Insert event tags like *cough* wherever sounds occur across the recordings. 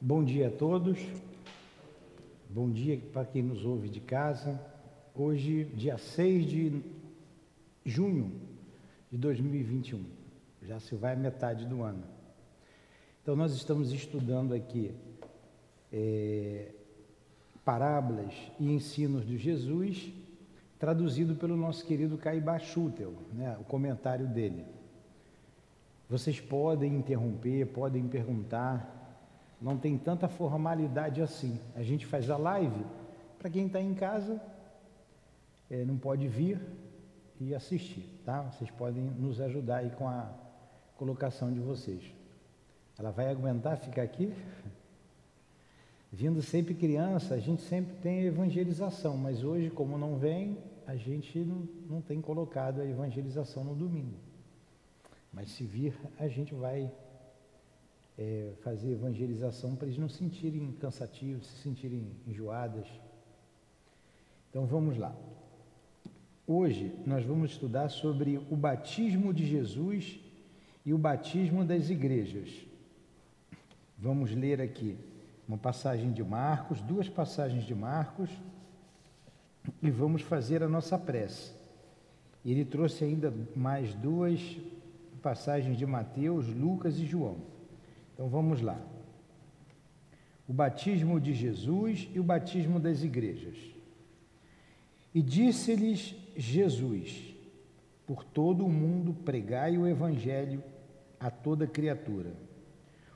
Bom dia a todos. Bom dia para quem nos ouve de casa. Hoje, dia 6 de junho de 2021. Já se vai a metade do ano. Então, nós estamos estudando aqui é, parábolas e ensinos de Jesus, traduzido pelo nosso querido Caibá Schutel, né, o comentário dele. Vocês podem interromper, podem perguntar, não tem tanta formalidade assim. A gente faz a live, para quem está em casa, é, não pode vir e assistir, tá? Vocês podem nos ajudar aí com a colocação de vocês. Ela vai aguentar ficar aqui? Vindo sempre criança, a gente sempre tem evangelização, mas hoje, como não vem, a gente não, não tem colocado a evangelização no domingo. Mas se vir, a gente vai é, fazer evangelização para eles não se sentirem cansativos, se sentirem enjoadas. Então vamos lá. Hoje nós vamos estudar sobre o batismo de Jesus e o batismo das igrejas. Vamos ler aqui uma passagem de Marcos, duas passagens de Marcos, e vamos fazer a nossa prece. Ele trouxe ainda mais duas passagens de Mateus, Lucas e João. Então vamos lá. O batismo de Jesus e o batismo das igrejas. E disse-lhes Jesus: Por todo o mundo pregai o evangelho a toda criatura.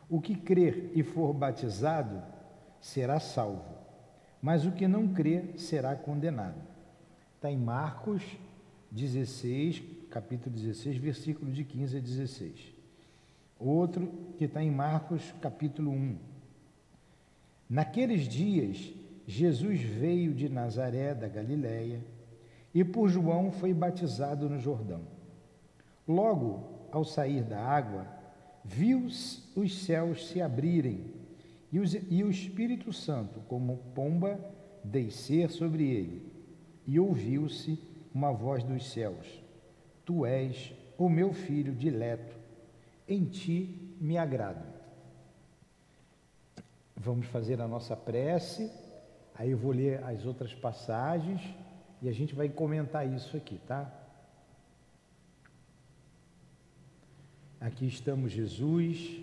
O que crer e for batizado será salvo, mas o que não crer será condenado. Está em Marcos 16, capítulo 16, versículo de 15 a 16. Outro que está em Marcos capítulo 1. Naqueles dias, Jesus veio de Nazaré da Galiléia e por João foi batizado no Jordão. Logo, ao sair da água, viu os céus se abrirem e, o Espírito Santo, como pomba, descer sobre ele. E ouviu-se uma voz dos céus: Tu és o meu filho dileto em ti me agrado. Vamos fazer a nossa prece, aí eu vou ler as outras passagens e a gente vai comentar isso aqui, tá? Aqui estamos, Jesus,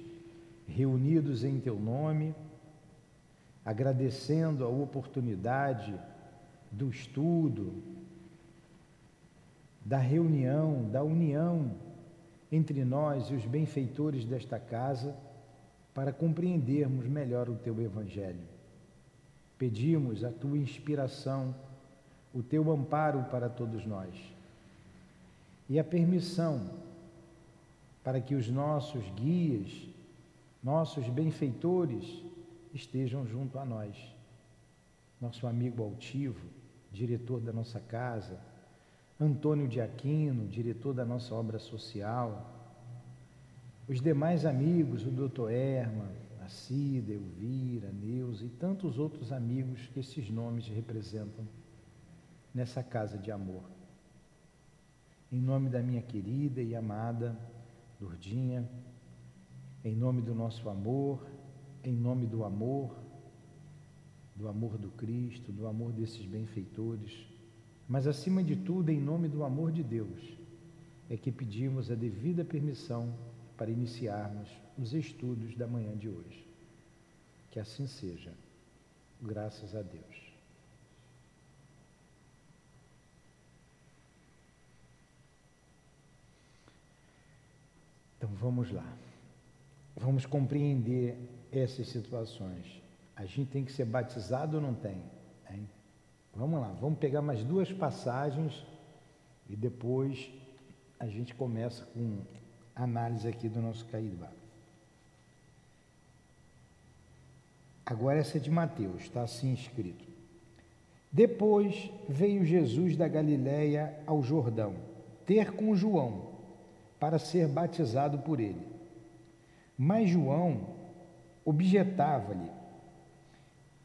reunidos em teu nome, agradecendo a oportunidade do estudo, da reunião, da união entre nós e os benfeitores desta casa para compreendermos melhor o teu Evangelho. Pedimos a tua inspiração, o teu amparo para todos nós e a permissão para que os nossos guias, nossos benfeitores estejam junto a nós. Nosso amigo altivo, diretor da nossa casa, Antônio de Aquino, diretor da nossa obra social, os demais amigos, o doutor Erma, a Cida, Elvira, Neuza e tantos outros amigos que esses nomes representam nessa casa de amor. Em nome da minha querida e amada Lourdinha, em nome do nosso amor, em nome do amor, do amor do Cristo, do amor desses benfeitores, mas, acima de tudo, em nome do amor de Deus, é que pedimos a devida permissão para iniciarmos os estudos da manhã de hoje. Que assim seja, graças a Deus. Então vamos lá. Vamos compreender essas situações. A gente tem que ser batizado ou não tem? Vamos lá, vamos pegar mais duas passagens e depois a gente começa com análise aqui do nosso Caíba. Agora essa é de Mateus, está assim escrito. Depois veio Jesus da Galiléia ao Jordão, ter com João, para ser batizado por ele. Mas João objetava-lhe: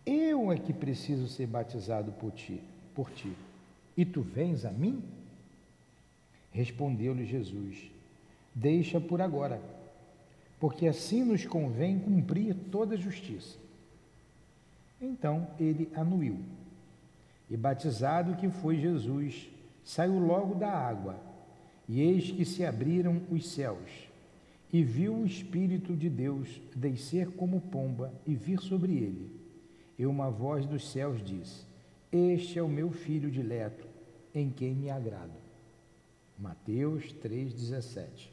eu é que preciso ser batizado por ti, por ti. E tu vens a mim? Respondeu-lhe Jesus: Deixa por agora, porque assim nos convém cumprir toda a justiça. Então ele anuiu. E batizado que foi Jesus, saiu logo da água, e eis que se abriram os céus, e viu o Espírito de Deus descer como pomba e vir sobre ele. E uma voz dos céus disse: Este é o meu filho dileto, em quem me agrado. Mateus 3,17.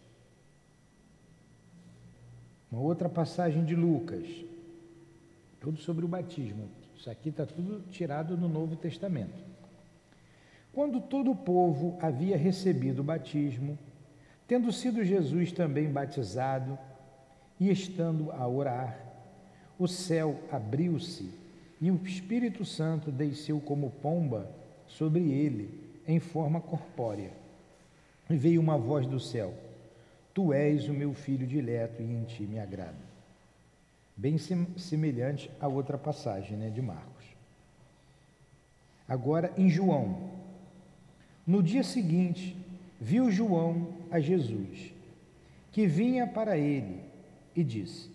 Uma outra passagem de Lucas, tudo sobre o batismo. Isso aqui está tudo tirado no Novo Testamento. Quando todo o povo havia recebido o batismo, tendo sido Jesus também batizado e estando a orar, o céu abriu-se e o Espírito Santo desceu como pomba sobre ele em forma corpórea. E veio uma voz do céu: Tu és o meu filho dileto e em ti me agrado. Bem semelhante a outra passagem né, de Marcos. Agora em João, no dia seguinte, viu João a Jesus, que vinha para ele, e disse: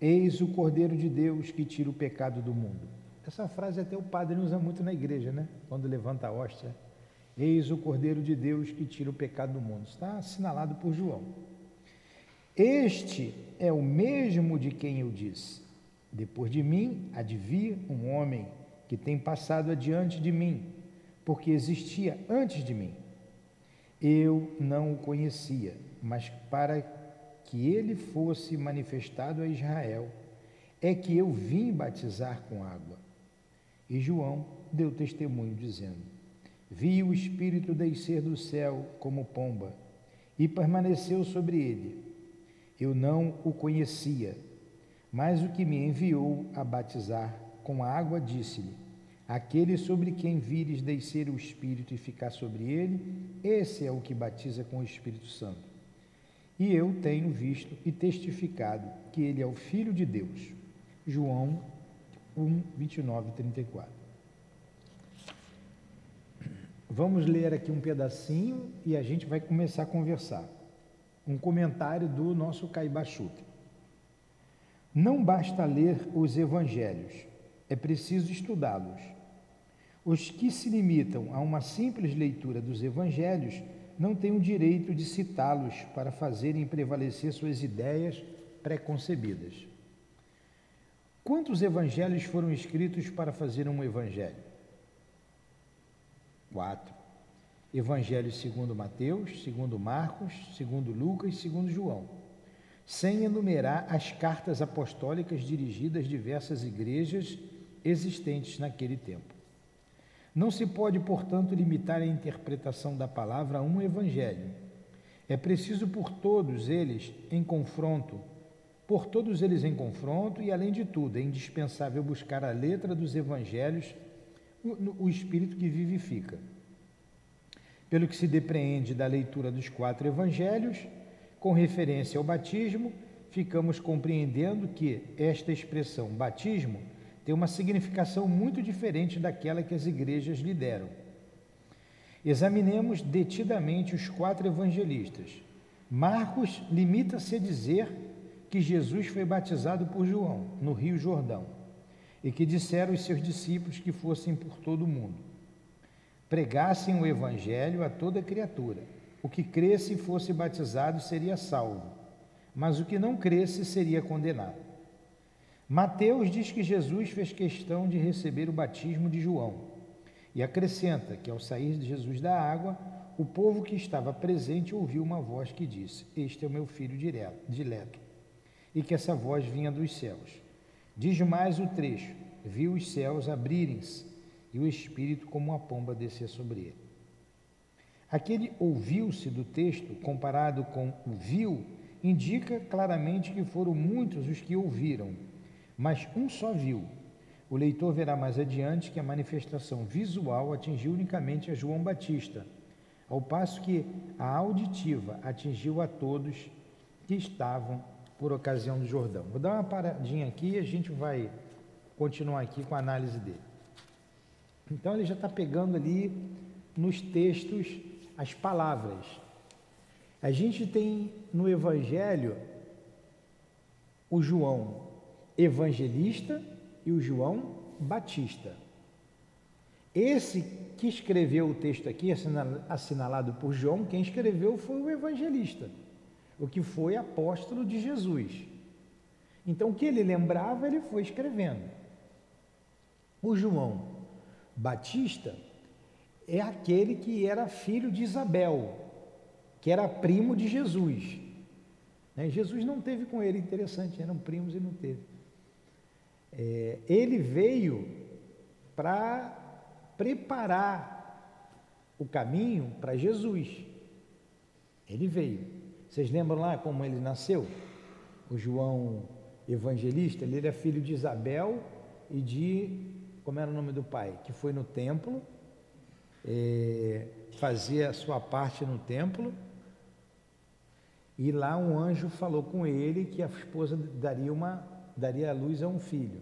Eis o Cordeiro de Deus que tira o pecado do mundo. Essa frase até o padre usa muito na igreja, né? Quando levanta a hóstia. Eis o Cordeiro de Deus que tira o pecado do mundo. Está assinalado por João. Este é o mesmo de quem eu disse: Depois de mim vir um homem que tem passado adiante de mim porque existia antes de mim. Eu não o conhecia, mas para que ele fosse manifestado a Israel, é que eu vim batizar com água. E João deu testemunho, dizendo: Vi o Espírito descer do céu como pomba e permaneceu sobre ele. Eu não o conhecia, mas o que me enviou a batizar com água disse-lhe: Aquele sobre quem vires descer o Espírito e ficar sobre ele, esse é o que batiza com o Espírito Santo. E eu tenho visto e testificado que ele é o Filho de Deus. João 1, 29 e 34. Vamos ler aqui um pedacinho e a gente vai começar a conversar. Um comentário do nosso Caibachuta. Não basta ler os evangelhos, é preciso estudá-los os que se limitam a uma simples leitura dos evangelhos não têm o direito de citá-los para fazerem prevalecer suas ideias preconcebidas. Quantos evangelhos foram escritos para fazer um evangelho? Quatro. Evangelho segundo Mateus, segundo Marcos, segundo Lucas, segundo João, sem enumerar as cartas apostólicas dirigidas a diversas igrejas existentes naquele tempo. Não se pode, portanto, limitar a interpretação da palavra a um evangelho. É preciso por todos eles em confronto, por todos eles em confronto e, além de tudo, é indispensável buscar a letra dos evangelhos, o, o espírito que vivifica. Pelo que se depreende da leitura dos quatro evangelhos, com referência ao batismo, ficamos compreendendo que esta expressão batismo tem uma significação muito diferente daquela que as igrejas lhe deram. Examinemos detidamente os quatro evangelistas. Marcos limita-se a dizer que Jesus foi batizado por João, no Rio Jordão, e que disseram aos seus discípulos que fossem por todo o mundo. Pregassem o evangelho a toda criatura. O que cresce e fosse batizado seria salvo, mas o que não cresce seria condenado. Mateus diz que Jesus fez questão de receber o batismo de João e acrescenta que ao sair de Jesus da água, o povo que estava presente ouviu uma voz que disse: Este é o meu filho dileto, e que essa voz vinha dos céus. Diz mais o trecho: Viu os céus abrirem-se e o Espírito, como uma pomba, descer sobre ele. Aquele ouviu-se do texto, comparado com o viu, indica claramente que foram muitos os que ouviram mas um só viu. O leitor verá mais adiante que a manifestação visual atingiu unicamente a João Batista, ao passo que a auditiva atingiu a todos que estavam por ocasião do Jordão. Vou dar uma paradinha aqui e a gente vai continuar aqui com a análise dele. Então ele já está pegando ali nos textos as palavras. A gente tem no Evangelho o João Evangelista e o João Batista. Esse que escreveu o texto aqui, assinalado por João, quem escreveu foi o evangelista, o que foi apóstolo de Jesus. Então, o que ele lembrava, ele foi escrevendo. O João Batista é aquele que era filho de Isabel, que era primo de Jesus. Né? Jesus não teve com ele, interessante, eram primos e não teve. É, ele veio para preparar o caminho para Jesus. Ele veio. Vocês lembram lá como ele nasceu? O João Evangelista, ele era filho de Isabel e de, como era o nome do pai? Que foi no templo, é, fazia a sua parte no templo, e lá um anjo falou com ele que a esposa daria uma daria a luz a um filho.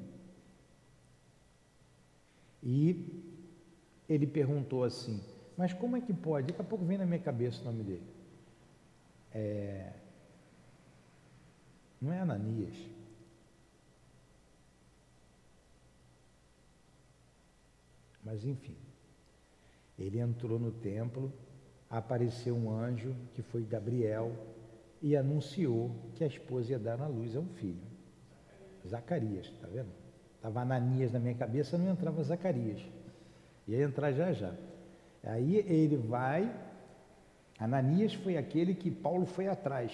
E ele perguntou assim: Mas como é que pode? Daqui a pouco vem na minha cabeça o nome dele. É... Não é Ananias. Mas enfim, ele entrou no templo, apareceu um anjo, que foi Gabriel, e anunciou que a esposa ia dar à luz a um filho. Zacarias, está vendo? Estava Ananias na minha cabeça, não entrava Zacarias. Ia entrar já já. Aí ele vai. Ananias foi aquele que Paulo foi atrás,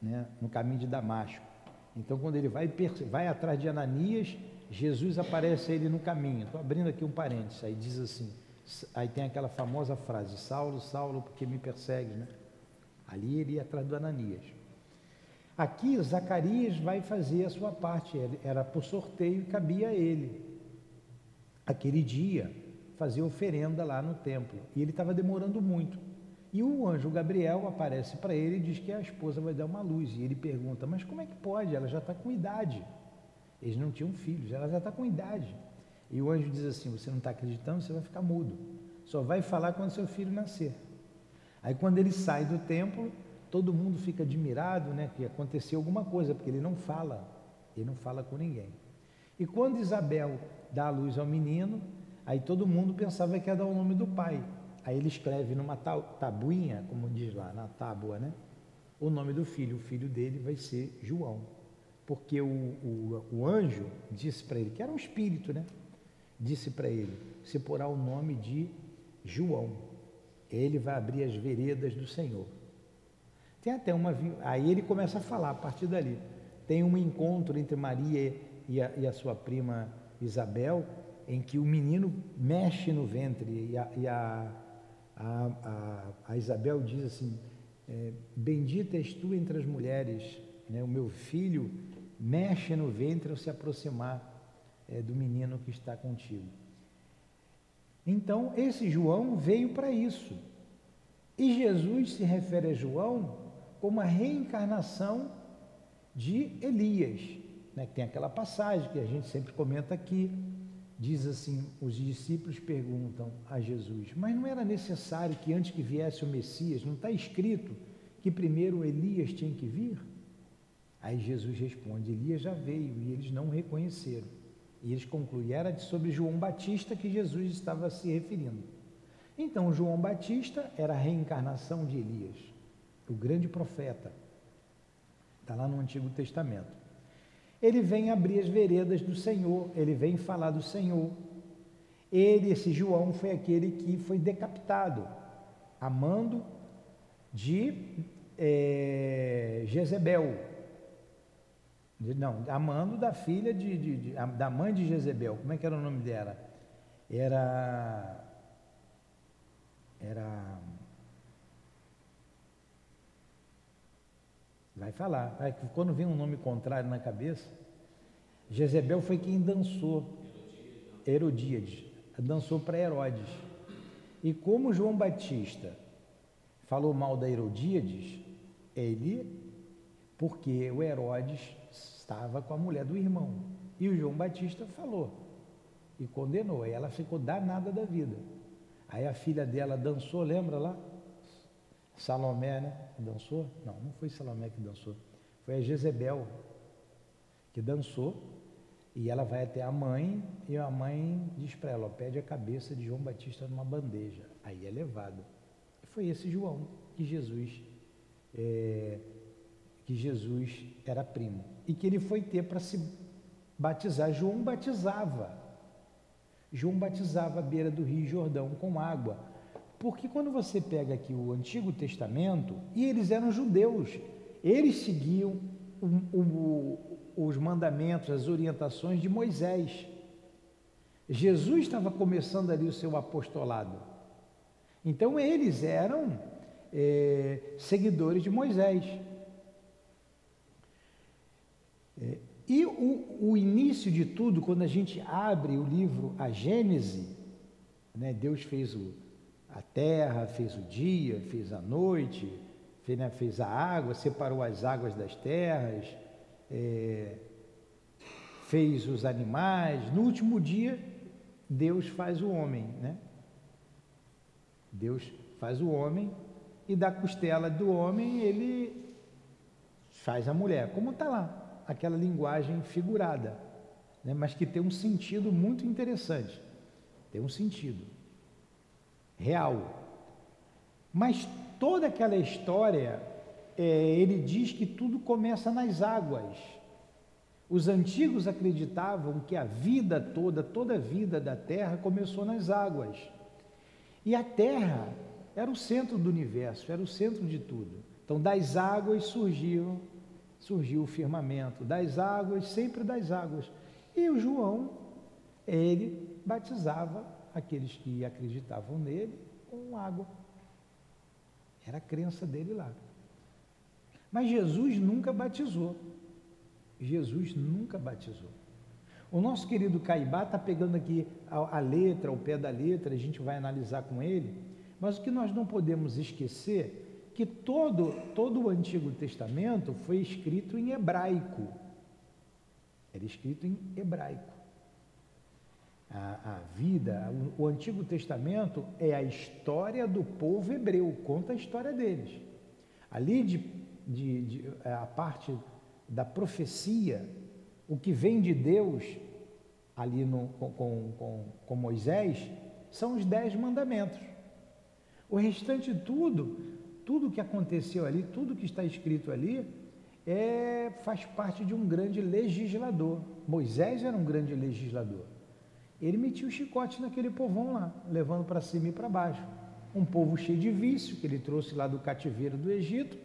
né, no caminho de Damasco. Então, quando ele vai, vai atrás de Ananias, Jesus aparece a ele no caminho. Estou abrindo aqui um parênteses. Aí diz assim: aí tem aquela famosa frase: Saulo, Saulo, porque me persegue, né? Ali ele ia atrás do Ananias. Aqui Zacarias vai fazer a sua parte, era por sorteio e cabia a ele. Aquele dia, fazer oferenda lá no templo. E ele estava demorando muito. E o anjo Gabriel aparece para ele e diz que a esposa vai dar uma luz. E ele pergunta: Mas como é que pode? Ela já está com idade. Eles não tinham filhos, ela já está com idade. E o anjo diz assim: Você não está acreditando, você vai ficar mudo. Só vai falar quando seu filho nascer. Aí, quando ele sai do templo, todo mundo fica admirado, né, que aconteceu alguma coisa, porque ele não fala, ele não fala com ninguém. E quando Isabel dá a luz ao menino, aí todo mundo pensava que ia dar o nome do pai. Aí ele escreve numa tabuinha, como diz lá, na tábua, né? O nome do filho. O filho dele vai ser João. Porque o, o, o anjo disse para ele, que era um espírito, né? Disse para ele: se porá o nome de João. Ele vai abrir as veredas do Senhor. Tem até uma. Aí ele começa a falar a partir dali. Tem um encontro entre Maria e a, e a sua prima Isabel, em que o menino mexe no ventre e a, e a, a, a Isabel diz assim: é, Bendita és tu entre as mulheres, né? o meu filho mexe no ventre ao se aproximar é, do menino que está contigo. Então, esse João veio para isso. E Jesus se refere a João como a reencarnação de Elias. Né? Tem aquela passagem que a gente sempre comenta aqui, diz assim: os discípulos perguntam a Jesus, mas não era necessário que antes que viesse o Messias, não está escrito que primeiro Elias tinha que vir? Aí Jesus responde: Elias já veio e eles não o reconheceram. E eles concluem: era sobre João Batista que Jesus estava se referindo. Então, João Batista era a reencarnação de Elias o grande profeta. Está lá no Antigo Testamento. Ele vem abrir as veredas do Senhor, ele vem falar do Senhor. Ele, esse João, foi aquele que foi decapitado, amando de é, Jezebel. Não, amando da filha de, de, de, da mãe de Jezebel. Como é que era o nome dela? Era. Era. Vai falar. Vai, quando vem um nome contrário na cabeça, Jezebel foi quem dançou. Herodíades. Dançou para Herodes. E como João Batista falou mal da Herodíades, ele, porque o Herodes estava com a mulher do irmão. E o João Batista falou e condenou. E ela ficou danada da vida. Aí a filha dela dançou, lembra lá? Salomé, né? Dançou? Não, não foi Salomé que dançou. Foi a Jezebel. que dançou, e ela vai até a mãe, e a mãe diz para ela, pede a cabeça de João Batista numa bandeja. Aí é levado. E foi esse João que Jesus é, que Jesus era primo e que ele foi ter para se batizar. João batizava. João batizava à beira do Rio Jordão com água. Porque quando você pega aqui o Antigo Testamento, e eles eram judeus, eles seguiam o, o, os mandamentos, as orientações de Moisés. Jesus estava começando ali o seu apostolado. Então eles eram é, seguidores de Moisés. É, e o, o, início de tudo, quando a gente abre o livro A Gênese, né, Deus fez o, a terra, fez o dia, fez a noite, fez, né, fez a água, separou as águas das terras, é, fez os animais. No último dia, Deus faz o homem, né? Deus faz o homem e da costela do homem ele faz a mulher, como está lá, aquela linguagem figurada, né? mas que tem um sentido muito interessante, tem um sentido real. Mas toda aquela história, é, ele diz que tudo começa nas águas. Os antigos acreditavam que a vida toda, toda a vida da terra começou nas águas. E a terra era o centro do universo, era o centro de tudo. Então, das águas surgiu, surgiu o firmamento, das águas, sempre das águas. E o João, ele batizava aqueles que acreditavam nele com água. Era a crença dele lá. Mas Jesus nunca batizou. Jesus nunca batizou. O nosso querido Caibá está pegando aqui a, a letra, o pé da letra, a gente vai analisar com ele mas o que nós não podemos esquecer que todo, todo o Antigo Testamento foi escrito em hebraico. Era escrito em hebraico. A, a vida, o, o Antigo Testamento é a história do povo hebreu, conta a história deles. Ali de, de, de a parte da profecia, o que vem de Deus ali no, com, com, com Moisés, são os dez mandamentos. O restante de tudo, tudo que aconteceu ali, tudo que está escrito ali, é, faz parte de um grande legislador. Moisés era um grande legislador. Ele metia o chicote naquele povão lá, levando para cima e para baixo. Um povo cheio de vício, que ele trouxe lá do cativeiro do Egito,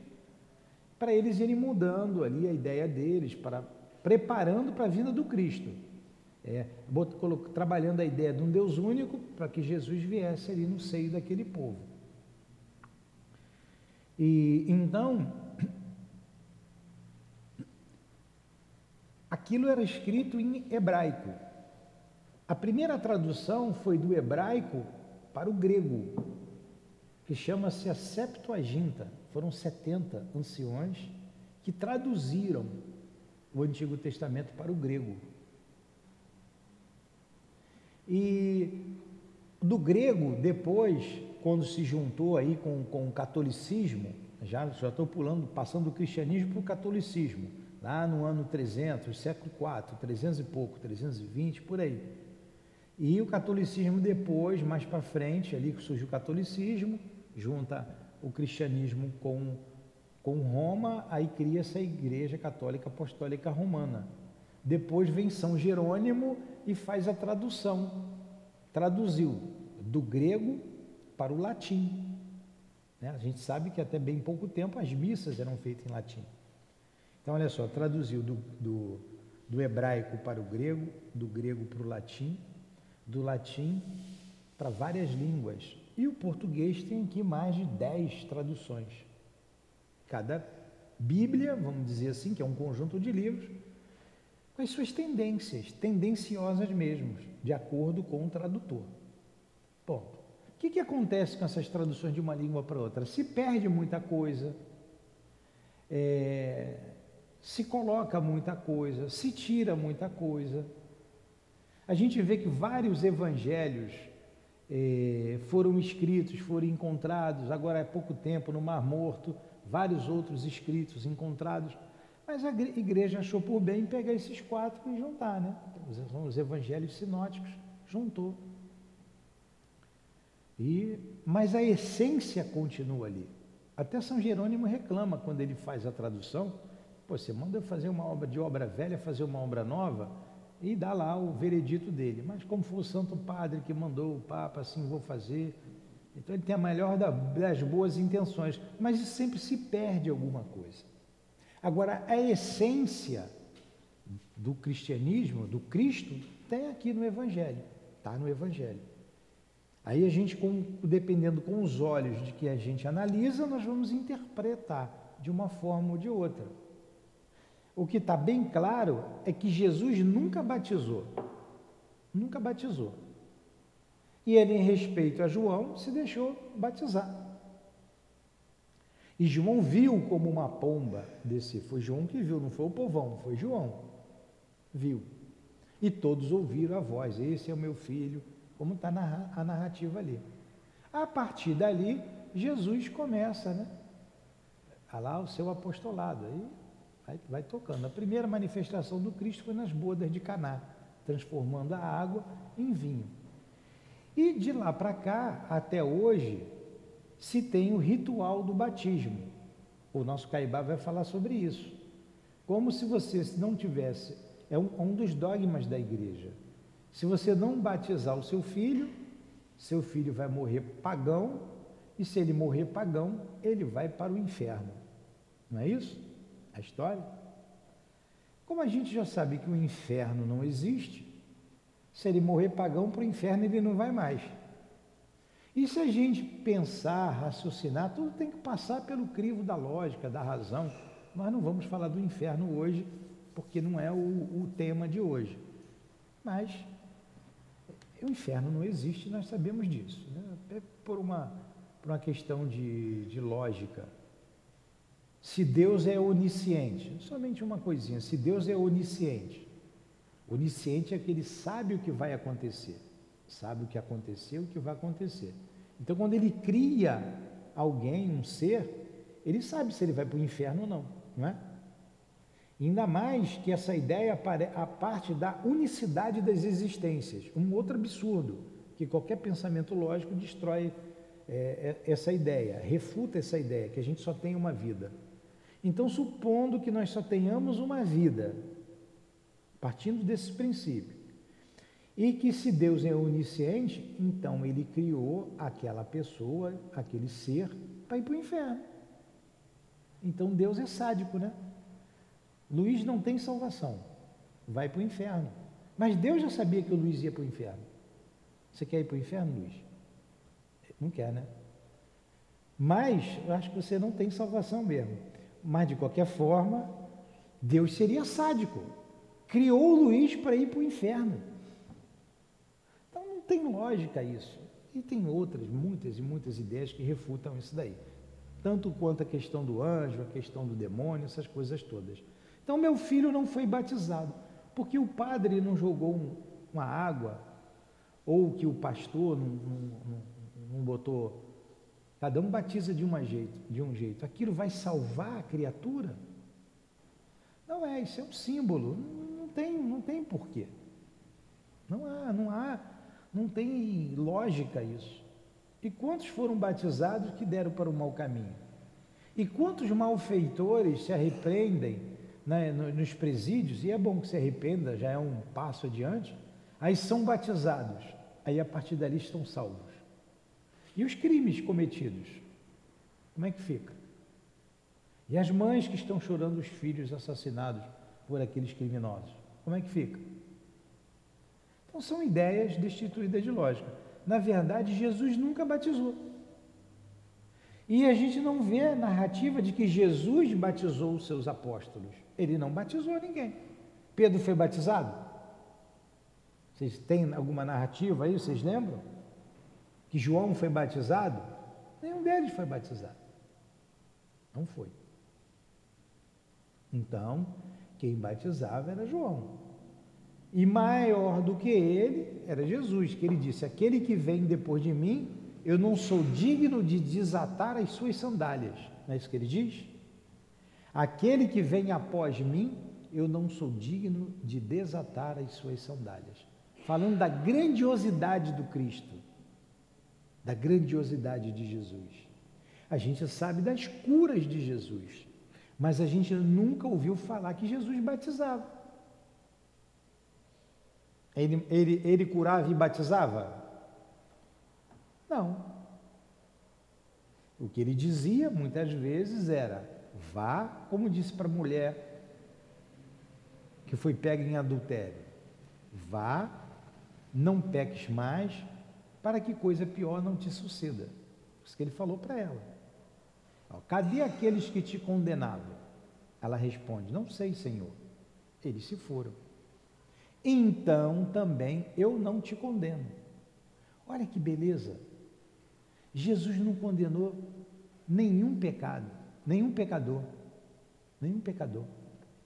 para eles irem mudando ali a ideia deles, para preparando para a vinda do Cristo. É, trabalhando a ideia de um Deus único para que Jesus viesse ali no seio daquele povo. E então, *clears throat* aquilo era escrito em hebraico. A primeira tradução foi do hebraico para o grego, que chama-se a Septuaginta. Foram 70 anciões que traduziram o Antigo Testamento para o grego. E do grego, depois, quando se juntou aí com, com o catolicismo, já estou pulando, passando do cristianismo para o catolicismo, lá no ano 300, século 4, 300 e pouco, 320, por aí. E o catolicismo depois, mais para frente, ali que surge o catolicismo, junta o cristianismo com, com Roma, aí cria-se a Igreja Católica Apostólica Romana. Depois vem São Jerônimo e faz a tradução. Traduziu do grego para o latim. Né? A gente sabe que até bem pouco tempo as missas eram feitas em latim. Então, olha só, traduziu do, do, do hebraico para o grego, do grego para o latim, do latim para várias línguas. E o português tem aqui mais de 10 traduções. Cada Bíblia, vamos dizer assim, que é um conjunto de livros, com as suas tendências, tendenciosas mesmo, de acordo com o tradutor. Ponto. O que, que acontece com essas traduções de uma língua para outra? Se perde muita coisa, é, se coloca muita coisa, se tira muita coisa. A gente vê que vários evangelhos é, foram escritos, foram encontrados, agora há pouco tempo no Mar Morto, vários outros escritos encontrados, Mas a igreja achou por bem pegar esses quatro e juntar, né? São os evangelhos sinóticos, juntou. E, mas a essência continua ali. Até São Jerônimo reclama quando ele faz a tradução. Pô, você manda fazer uma obra de obra velha, fazer uma obra nova e dá lá o veredito dele. Mas como foi o Santo Padre que mandou o Papa, assim vou fazer. Então ele tem a melhor das boas intenções, mas sempre se perde alguma coisa. Agora, a essência do cristianismo, do Cristo, tem aqui no Evangelho, está no Evangelho. Aí a gente, dependendo com os olhos de que a gente analisa, nós vamos interpretar de uma forma ou de outra. O que está bem claro é que Jesus nunca batizou. Nunca batizou. E ele, em respeito a João, se deixou batizar. E João viu como uma pomba descer. Foi João que viu, não foi o povão, foi João. Viu. E todos ouviram a voz: Esse é o meu filho, como está a narrativa ali. A partir dali, Jesus começa, né? A lá o seu apostolado. Aí vai, vai tocando. A primeira manifestação do Cristo foi nas bodas de Caná, transformando a água em vinho. E de lá para cá, até hoje, se tem o ritual do batismo. O nosso Caibá vai falar sobre isso. Como se você não tivesse, é um, um dos dogmas da igreja. Se você não batizar o seu filho, seu filho vai morrer pagão, e se ele morrer pagão, ele vai para o inferno. Não é isso? A história? Como a gente já sabe que o inferno não existe, se ele morrer pagão para o inferno, ele não vai mais. E se a gente pensar, raciocinar, tudo tem que passar pelo crivo da lógica, da razão. Nós não vamos falar do inferno hoje, porque não é o, o tema de hoje. Mas o inferno não existe, nós sabemos disso. Né? Por uma, por uma questão de, de lógica. Se Deus é onisciente, somente uma coisinha, se Deus é onisciente, onisciente é que ele sabe o que vai acontecer, sabe o que aconteceu e o que vai acontecer. Então, quando ele cria alguém, um ser, ele sabe se ele vai para o inferno ou não, não é? Ainda mais que essa ideia a parte da unicidade das existências, um outro absurdo, que qualquer pensamento lógico destrói é, é, essa ideia, refuta essa ideia, que a gente só tem uma vida. Então, supondo que nós só tenhamos uma vida, partindo desse princípio, e que se Deus é onisciente, então ele criou aquela pessoa, aquele ser, para ir para o inferno. Então Deus é sádico, né? Luiz não tem salvação, vai para o inferno. Mas Deus já sabia que o Luiz ia para o inferno. Você quer ir para o inferno, Luiz? Não quer, né? Mas eu acho que você não tem salvação mesmo. Mas de qualquer forma, Deus seria sádico. Criou o Luiz para ir para o inferno. Então não tem lógica isso. E tem outras, muitas e muitas ideias que refutam isso daí. Tanto quanto a questão do anjo, a questão do demônio, essas coisas todas. Então, meu filho não foi batizado, porque o padre não jogou um, uma água, ou que o pastor não, não, não, não botou. Cada um batiza de, uma jeito, de um jeito. Aquilo vai salvar a criatura? Não é, isso é um símbolo. Não tem, não tem porquê. Não há, não há, não tem lógica isso. E quantos foram batizados que deram para o mau caminho? E quantos malfeitores se arrependem né, nos presídios, e é bom que se arrependa, já é um passo adiante, aí são batizados, aí a partir dali estão salvos. E os crimes cometidos? Como é que fica? E as mães que estão chorando os filhos assassinados por aqueles criminosos? Como é que fica? Então são ideias destituídas de lógica. Na verdade, Jesus nunca batizou. E a gente não vê a narrativa de que Jesus batizou os seus apóstolos. Ele não batizou ninguém. Pedro foi batizado? Vocês têm alguma narrativa aí? Vocês lembram? Que João foi batizado? Nenhum deles foi batizado. Não foi. Então, quem batizava era João. E maior do que ele era Jesus, que ele disse: Aquele que vem depois de mim eu não sou digno de desatar as suas sandálias. Não é isso que ele diz? Aquele que vem após mim, eu não sou digno de desatar as suas sandálias. Falando da grandiosidade do Cristo, da grandiosidade de Jesus. A gente sabe das curas de Jesus, mas a gente nunca ouviu falar que Jesus batizava. Ele, ele, ele curava e batizava? Não. O que ele dizia muitas vezes era: vá, como disse para a mulher que foi pega em adultério, vá, não peques mais, para que coisa pior não te suceda. Isso que ele falou para ela. Cadê aqueles que te condenavam? Ela responde: Não sei, Senhor. Eles se foram. Então também eu não te condeno. Olha que beleza. Jesus não condenou nenhum pecado, nenhum pecador, nenhum pecador.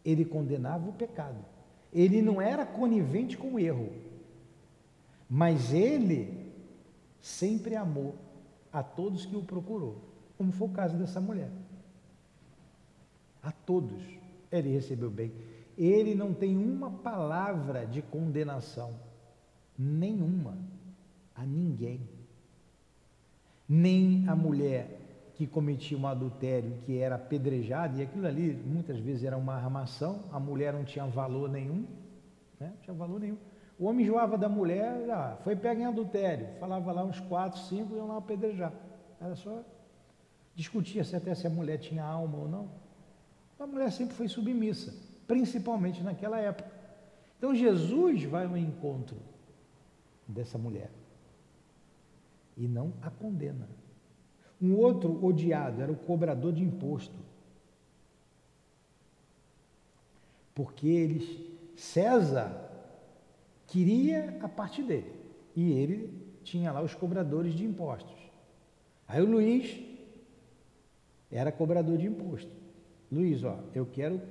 Ele condenava o pecado. Ele não era conivente com o erro, mas ele sempre amou a todos que o procurou, como foi o caso dessa mulher. A todos ele recebeu bem. Ele não tem uma palavra de condenação, nenhuma, a ninguém nem a mulher que cometia um adultério, que era apedrejada, e aquilo ali muitas vezes era uma armação, a mulher não tinha valor nenhum, né? não tinha valor nenhum. O homem enjoava da mulher, ah, foi pego em adultério, falava lá uns quatro, cinco, iam lá apedrejar. Era só discutia se até se a mulher tinha alma ou não. A mulher sempre foi submissa, principalmente naquela época. Então Jesus vai ao encontro dessa mulher e não a condena. Um outro odiado era o cobrador de imposto. Porque eles, César queria a parte dele e ele tinha lá os cobradores de impostos. Aí o Luiz era cobrador de imposto. Luiz, ó, eu quero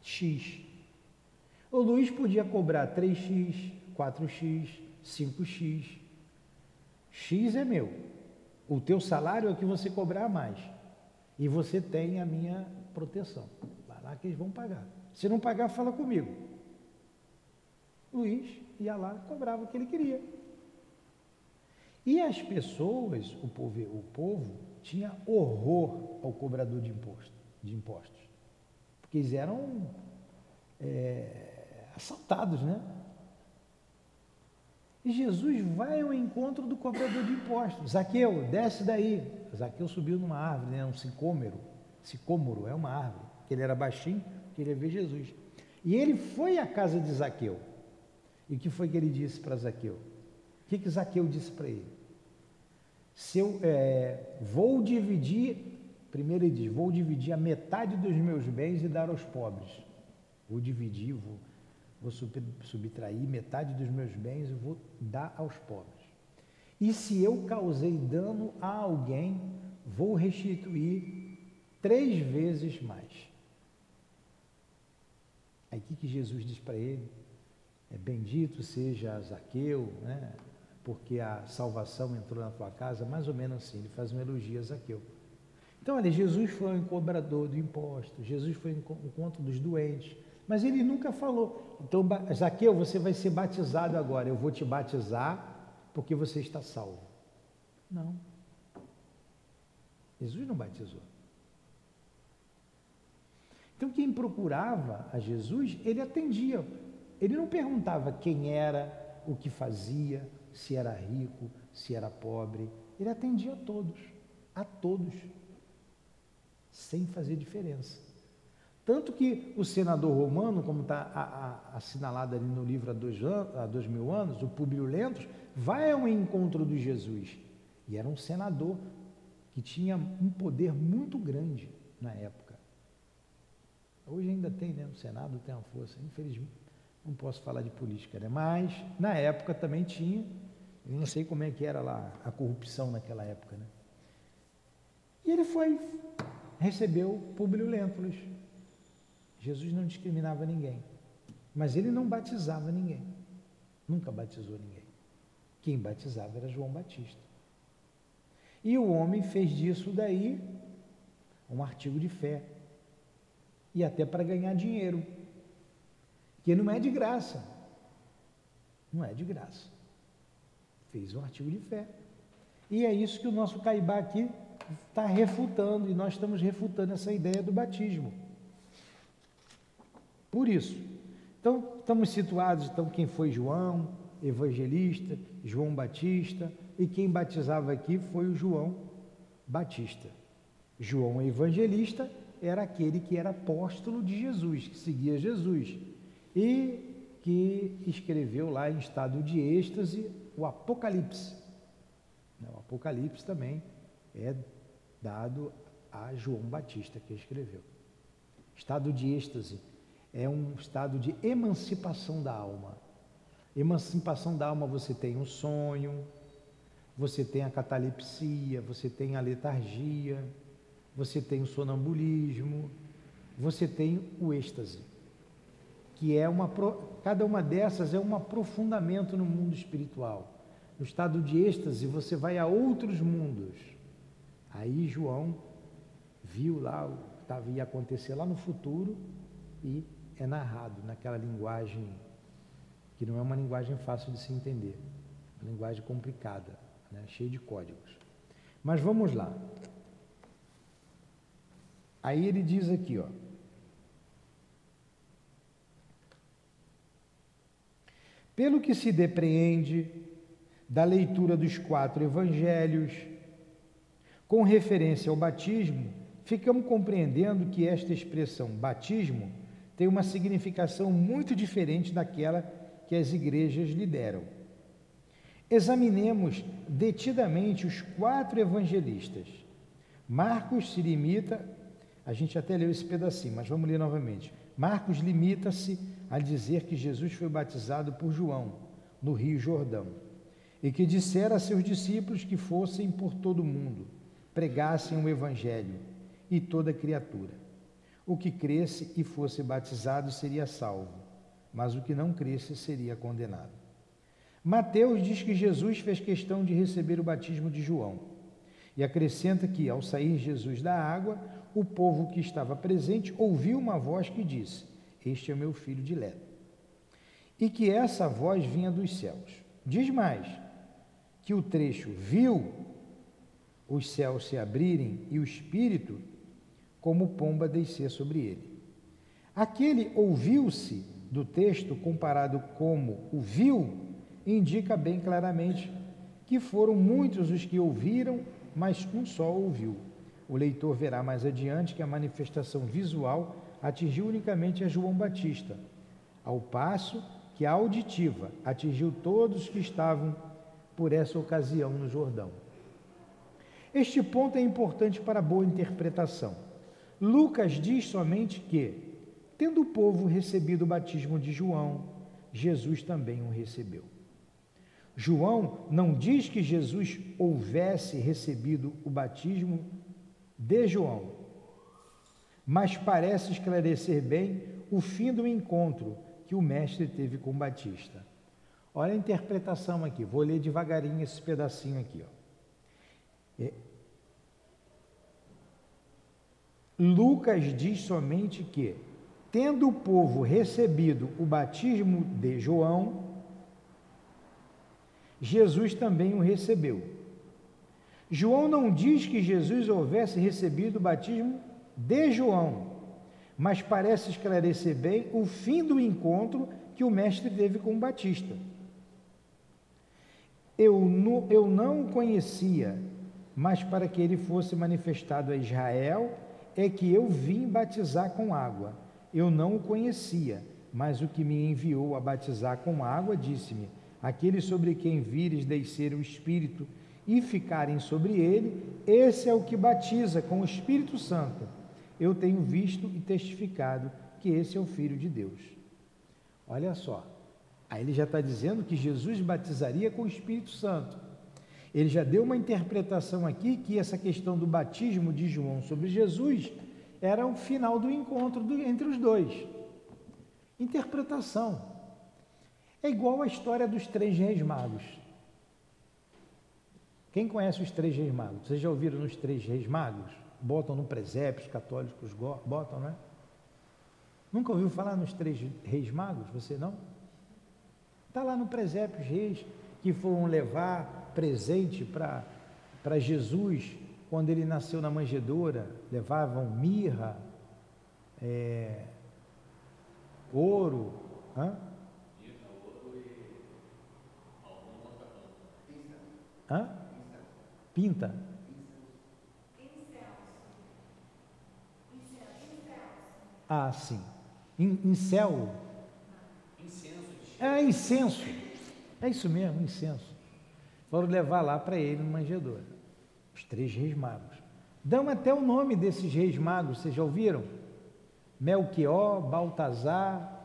X. O Luiz podia cobrar 3x, 4x, 5x, X é meu. O teu salário é o que você cobrar mais. E você tem a minha proteção. Vai lá que eles vão pagar. Se não pagar, fala comigo. Luiz ia lá, cobrava o que ele queria. E as pessoas, o povo, o povo tinha horror ao cobrador de, imposto, de impostos. Porque eles eram é, assaltados, né? E Jesus vai ao encontro do cobrador de impostos. Zaqueu, desce daí. Zaqueu subiu numa árvore, né? um sicômero. Sicômoro é uma árvore. Que ele era baixinho, queria ver Jesus. E ele foi à casa de Zaqueu. E o que foi que ele disse para Zaqueu? O que, que Zaqueu disse para ele? Se eu é, vou dividir, primeiro ele diz, vou dividir a metade dos meus bens e dar aos pobres. Vou dividir, vou, vou subtrair metade dos meus bens e vou dar aos pobres. E se eu causei dano a alguém, vou restituir três vezes mais. Aí o que, que Jesus diz para ele? É bendito seja Zaqueu, né? porque a salvação entrou na tua casa, mais ou menos assim, ele faz um elogio a Zaqueu. Então, olha, Jesus foi um cobrador do imposto, Jesus foi um encontro dos doentes, mas ele nunca falou. Então, Zaqueu, você vai ser batizado agora. Eu vou te batizar porque você está salvo. Não. Jesus não batizou. Então, quem procurava a Jesus, ele atendia. Ele não perguntava quem era, o que fazia, se era rico, se era pobre. Ele atendia a todos, a todos, sem fazer diferença. Tanto que o senador romano, como está assinalado ali no livro há dois, há dois mil anos, o Públio Lentos, vai ao encontro de Jesus. E era um senador que tinha um poder muito grande na época. Hoje ainda tem, né? Senado tem uma força, infelizmente. Não posso falar de política, né? Mas na época também tinha. Eu não sei como é que era lá a corrupção naquela época, né? E ele foi, recebeu Públio Lentulus Jesus não discriminava ninguém, mas ele não batizava ninguém, nunca batizou ninguém. Quem batizava era João Batista. E o homem fez disso daí um artigo de fé. e até para ganhar dinheiro, que não é de graça. Não é de graça. Fez um artigo de fé. E é isso que o nosso Caibá aqui está refutando, e nós estamos refutando essa ideia do batismo. Por isso. Então, estamos situados, então, quem foi João, evangelista, João Batista, e quem batizava aqui foi o João Batista. João evangelista era aquele que era apóstolo de Jesus, que seguia Jesus e que escreveu lá em estado de êxtase o Apocalipse. O Apocalipse também é dado a João Batista que escreveu. Estado de êxtase é um estado de emancipação da alma. Emancipação da alma você tem um sonho, você tem a catalepsia, você tem a letargia, você tem o sonambulismo, você tem o êxtase, que é uma cada uma dessas é um aprofundamento no mundo espiritual. No estado de êxtase você vai a outros mundos. Aí João viu lá o que ia acontecer lá no futuro e é narrado naquela linguagem que não é uma linguagem fácil de se entender, uma linguagem complicada, né? cheia de códigos. Mas vamos lá. Aí ele diz aqui, ó. Pelo que se depreende da leitura dos quatro evangelhos, com referência ao batismo, ficamos compreendendo que esta expressão batismo tem uma significação muito diferente daquela que as igrejas lhe deram. Examinemos detidamente os quatro evangelistas. Marcos se limita a gente até leu esse pedacinho, mas vamos ler novamente. Marcos limita-se a dizer que Jesus foi batizado por João, no Rio Jordão, e que dissera a seus discípulos que fossem por todo o mundo, pregassem o Evangelho e toda criatura. O que cresce e fosse batizado seria salvo, mas o que não cresce seria condenado. Mateus diz que Jesus fez questão de receber o batismo de João e acrescenta que, ao sair Jesus da água, o povo que estava presente ouviu uma voz que disse: Este é o meu filho dileto. E que essa voz vinha dos céus. Diz mais: que o trecho viu os céus se abrirem e o Espírito, como pomba, descer sobre ele. Aquele ouviu-se do texto comparado como o viu, indica bem claramente que foram muitos os que ouviram, mas um só ouviu. O leitor verá mais adiante que a manifestação visual atingiu unicamente a João Batista, ao passo que a auditiva atingiu todos que estavam por essa ocasião no Jordão. Este ponto é importante para boa interpretação. Lucas diz somente que, tendo o povo recebido o batismo de João, Jesus também o recebeu. João não diz que Jesus houvesse recebido o batismo de João, mas parece esclarecer bem o fim do encontro que o mestre teve com Batista. Olha a interpretação aqui, vou ler devagarinho esse pedacinho aqui. Ó. É. Lucas diz somente que, tendo o povo recebido o batismo de João, Jesus também o recebeu. João não diz que Jesus houvesse recebido o batismo de João, mas parece esclarecer bem o fim do encontro que o mestre teve com Batista. Eu, eu não o conhecia, mas para que ele fosse manifestado a Israel, é que eu vim batizar com água. Eu não o conhecia, mas o que me enviou a batizar com água disse-me: Aquele sobre quem vires descer o Espírito e ficarem sobre ele, esse é o que batiza com o Espírito Santo. Eu tenho visto e testificado que esse é o Filho de Deus. Olha só, aí ele já está dizendo que Jesus batizaria com o Espírito Santo. Ele já deu uma interpretação aqui que essa questão do batismo de João sobre Jesus era o final do encontro do, entre os dois. Interpretação. É igual a história dos três reis magos. Quem conhece os três reis magos? Vocês já ouviram nos três reis magos? Botam no presépio, os católicos botam, né? Nunca ouviu falar nos três reis magos? Você não? Está lá no presépio os reis que foram levar presente para Jesus quando ele nasceu na manjedoura. Levavam mirra, é, ouro, hã? Hã? Pinta. Ah, sim. In, incel. Incenso. É, incenso. É isso mesmo, incenso. Foram levar lá para ele no manjedoura. Os três reis magos. Dão até o nome desses reis magos, vocês já ouviram? Melchior, Baltazar,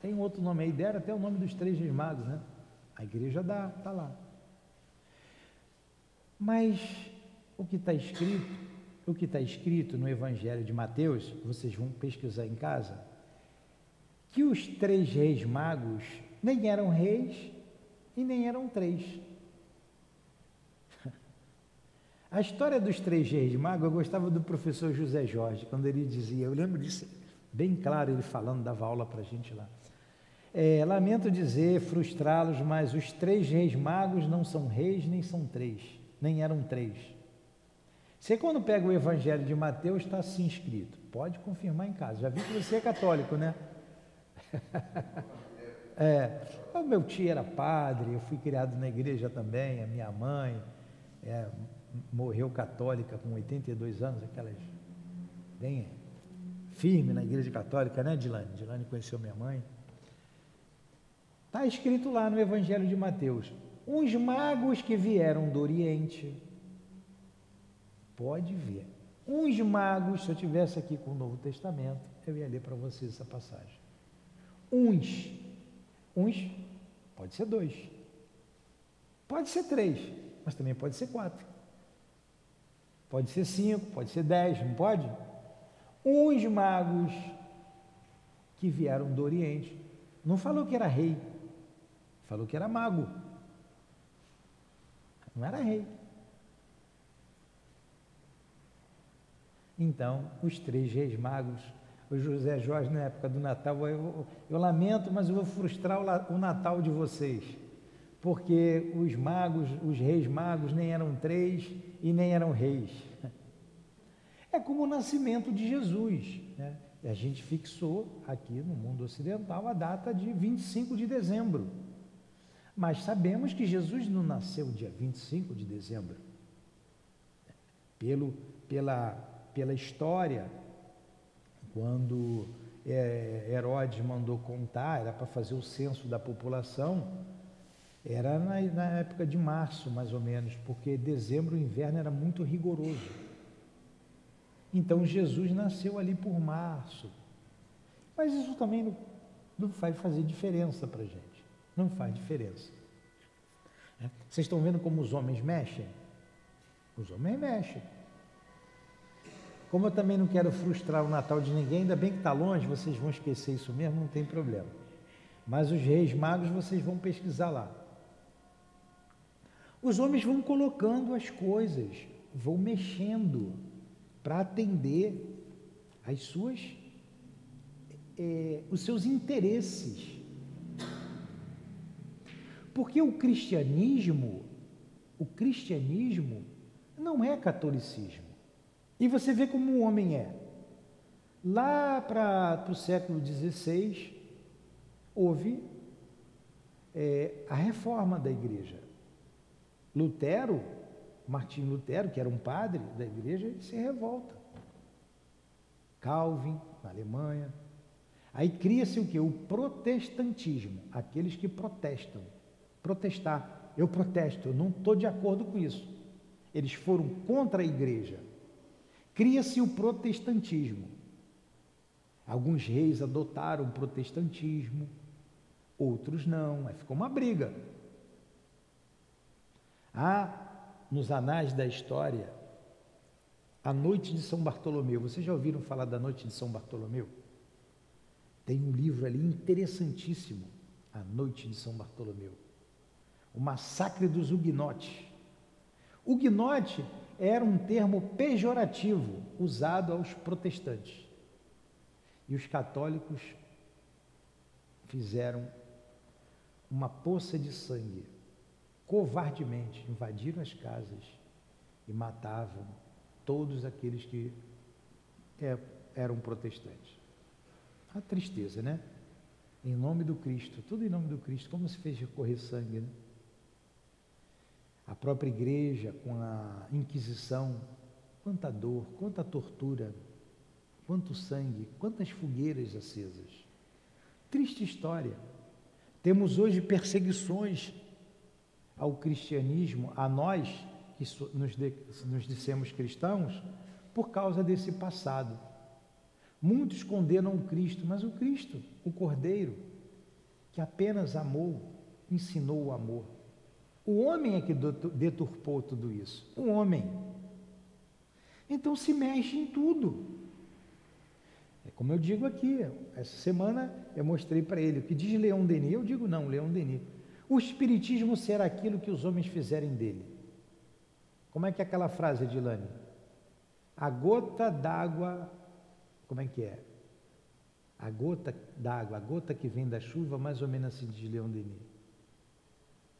tem outro nome aí, deram até o nome dos três reis magos, né? A igreja dá, está lá. Mas o que está escrito, o que está escrito no Evangelho de Mateus, vocês vão pesquisar em casa, que os três reis magos nem eram reis e nem eram três. *laughs* A história dos três reis magos, eu gostava do professor José Jorge, quando ele dizia, eu lembro disso bem claro, ele falando, dava aula para a gente lá. É, lamento dizer, frustrá-los, mas os três reis magos não são reis nem são três nem eram três. Você quando pega o Evangelho de Mateus, está assim escrito. Pode confirmar em casa. Já vi que você é católico, né? *laughs* é. O meu tio era padre, eu fui criado na igreja também, a minha mãe é, morreu católica com 82 anos, aquelas bem firme na igreja católica, né, Dilane? Dilane conheceu minha mãe. Está escrito lá no Evangelho de Mateus: uns magos que vieram do Oriente. Pode ver. Uns magos, se eu tivesse aqui com o Novo Testamento, eu ia ler para vocês essa passagem. Uns, uns, pode ser dois, pode ser três, mas também pode ser quatro, pode ser cinco, pode ser dez, não pode? Uns magos que vieram do Oriente, não falou que era rei, falou que era mago. Não era rei. Então, os três reis magos, o José Jorge, na época do Natal, eu, eu lamento, mas eu vou frustrar o, o Natal de vocês, porque os magos, os reis magos, nem eram três e nem eram reis. É como o nascimento de Jesus. Né? A gente fixou aqui no mundo ocidental a data de 25 de dezembro. Mas sabemos que Jesus não nasceu dia 25 de dezembro. Pelo, pela, pela história, quando é, Herodes mandou contar, era para fazer o censo da população, era na, época de março, mais ou menos, porque dezembro, o inverno era muito rigoroso. Então Jesus nasceu ali por março. Mas isso também não, não vai fazer diferença para a gente. Não faz diferença. É. Vocês estão vendo como os homens mexem? Os homens mexem. Como eu também não quero frustrar o Natal de ninguém, ainda bem que está longe, vocês vão esquecer isso mesmo, não tem problema. Mas os reis magos vocês vão pesquisar lá. Os homens vão colocando as coisas, vão mexendo para atender as suas, é, os seus interesses. Porque o cristianismo, o cristianismo não é catolicismo. E você vê como o homem é. Lá para o século XVI, houve é, a reforma da igreja. Lutero, Martinho Lutero, que era um padre da igreja, ele se revolta. Calvin, na Alemanha. Aí cria-se o que? O protestantismo, aqueles que protestam protestar. Eu protesto, eu não estou de acordo com isso. Eles foram contra a igreja. Cria-se o protestantismo. Alguns reis adotaram o protestantismo, outros não, aí ficou uma briga. Há nos anais da história a noite de São Bartolomeu. Vocês já ouviram falar da noite de São Bartolomeu? Tem um livro ali interessantíssimo, A Noite de São Bartolomeu o massacre dos huguenotes. Huguenote era um termo pejorativo usado aos protestantes. E os católicos fizeram uma poça de sangue, covardemente invadiram as casas e matavam todos aqueles que é, eram protestantes. A tristeza, né? Em nome do Cristo, tudo em nome do Cristo, como se fez correr sangue, né? A própria igreja com a Inquisição, quanta dor, quanta tortura, quanto sangue, quantas fogueiras acesas. Triste história. Temos hoje perseguições ao cristianismo, a nós que nos, de, nos dissemos cristãos, por causa desse passado. Muitos condenam o Cristo, mas o Cristo, o Cordeiro, que apenas amou, ensinou o amor. O homem é que deturpou tudo isso. O homem. Então se mexe em tudo. É como eu digo aqui, essa semana eu mostrei para ele o que diz Leão Denis. Eu digo não, Leão Denis. O Espiritismo será aquilo que os homens fizerem dele. Como é que é aquela frase, Edilane? A gota d'água, como é que é? A gota d'água, a gota que vem da chuva, mais ou menos assim diz Leão Denis.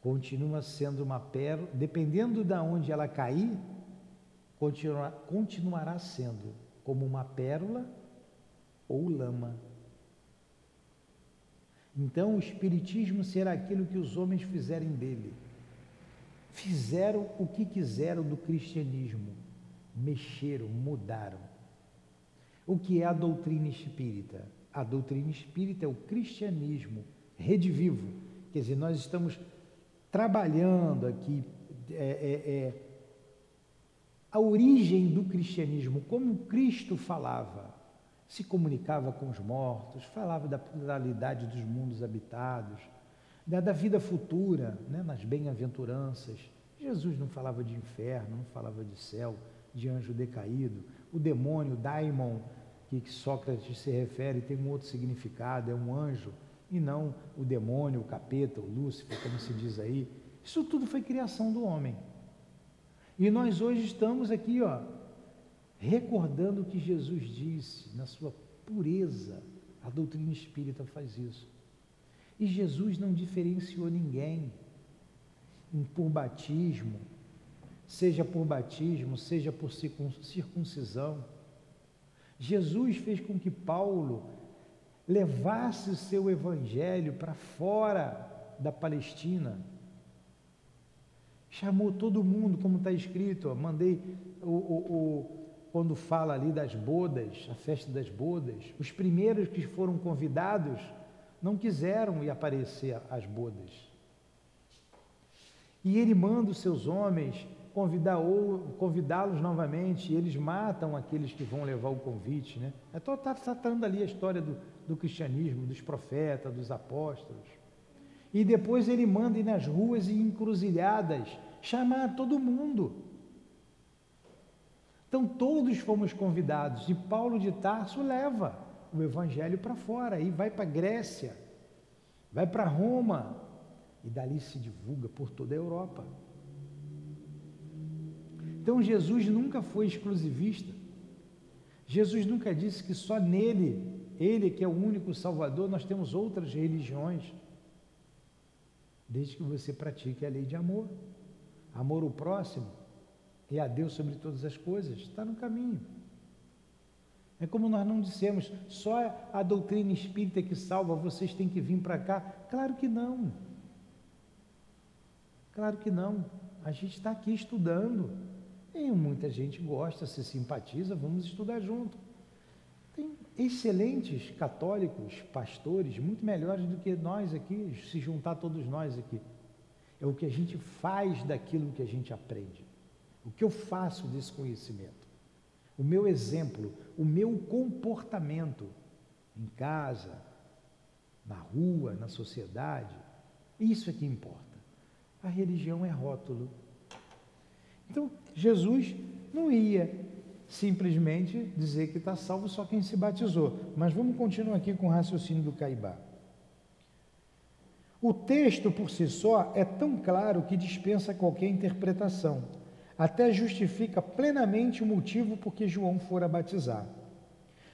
Continua sendo uma pérola, dependendo de onde ela cair, continua, continuará sendo como uma pérola ou lama. Então o Espiritismo será aquilo que os homens fizerem dele. Fizeram o que quiseram do cristianismo, mexeram, mudaram. O que é a doutrina espírita? A doutrina espírita é o cristianismo redivivo. Quer dizer, nós estamos trabalhando aqui é, é, é, a origem do cristianismo, como Cristo falava se comunicava com os mortos, falava da pluralidade dos mundos habitados, da, da vida futura, né, nas bem-aventuranças. Jesus não falava de inferno, não falava de céu, de anjo decaído. O demônio, daimon, que Sócrates se refere, tem um outro significado, é um anjo, e não o demônio, o capeta, o Lúcifer, como se diz aí. Isso tudo foi criação do homem. E nós hoje estamos aqui, ó, recordando o que Jesus disse na sua pureza. A doutrina espírita faz isso. E Jesus não diferenciou ninguém por batismo, seja por batismo, seja por circuncisão. Jesus fez com que Paulo levasse o seu evangelho para fora da Palestina. Chamou todo mundo, como está escrito, mandei o, o, quando fala ali das bodas, a festa das bodas, os primeiros que foram convidados não quiseram ir aparecer às bodas. E ele manda os seus homens convidá-los novamente, e eles matam aqueles que vão levar o convite, né? É está tá tratando ali a história do, do cristianismo, dos profetas, dos apóstolos. E depois ele manda ir nas ruas e encruzilhadas chamar todo mundo. Então todos fomos convidados e Paulo de Tarso leva o evangelho para fora e vai para Grécia, vai para Roma e dali se divulga por toda a Europa. Então Jesus nunca foi exclusivista. Jesus nunca disse que só nele, ele que é o único Salvador, nós temos outras religiões. Desde que você pratique a lei de amor, amor ao próximo, e a Deus sobre todas as coisas, está no caminho. É como nós não dissemos, só a doutrina espírita que salva, vocês têm que vir para cá. Claro que não. Claro que não. A gente está aqui estudando. E muita gente gosta, se simpatiza, vamos estudar junto. Excelentes católicos, pastores, muito melhores do que nós aqui, se juntar todos nós aqui. É o que a gente faz daquilo que a gente aprende. O que eu faço desse conhecimento? O meu exemplo, o meu comportamento em casa, na rua, na sociedade, isso é que importa. A religião é rótulo. Então, Jesus não ia simplesmente dizer que está salvo só quem se batizou. Mas vamos continuar aqui com o raciocínio do Caibá. O texto por si só é tão claro que dispensa qualquer interpretação até justifica plenamente o motivo por que João fora batizar.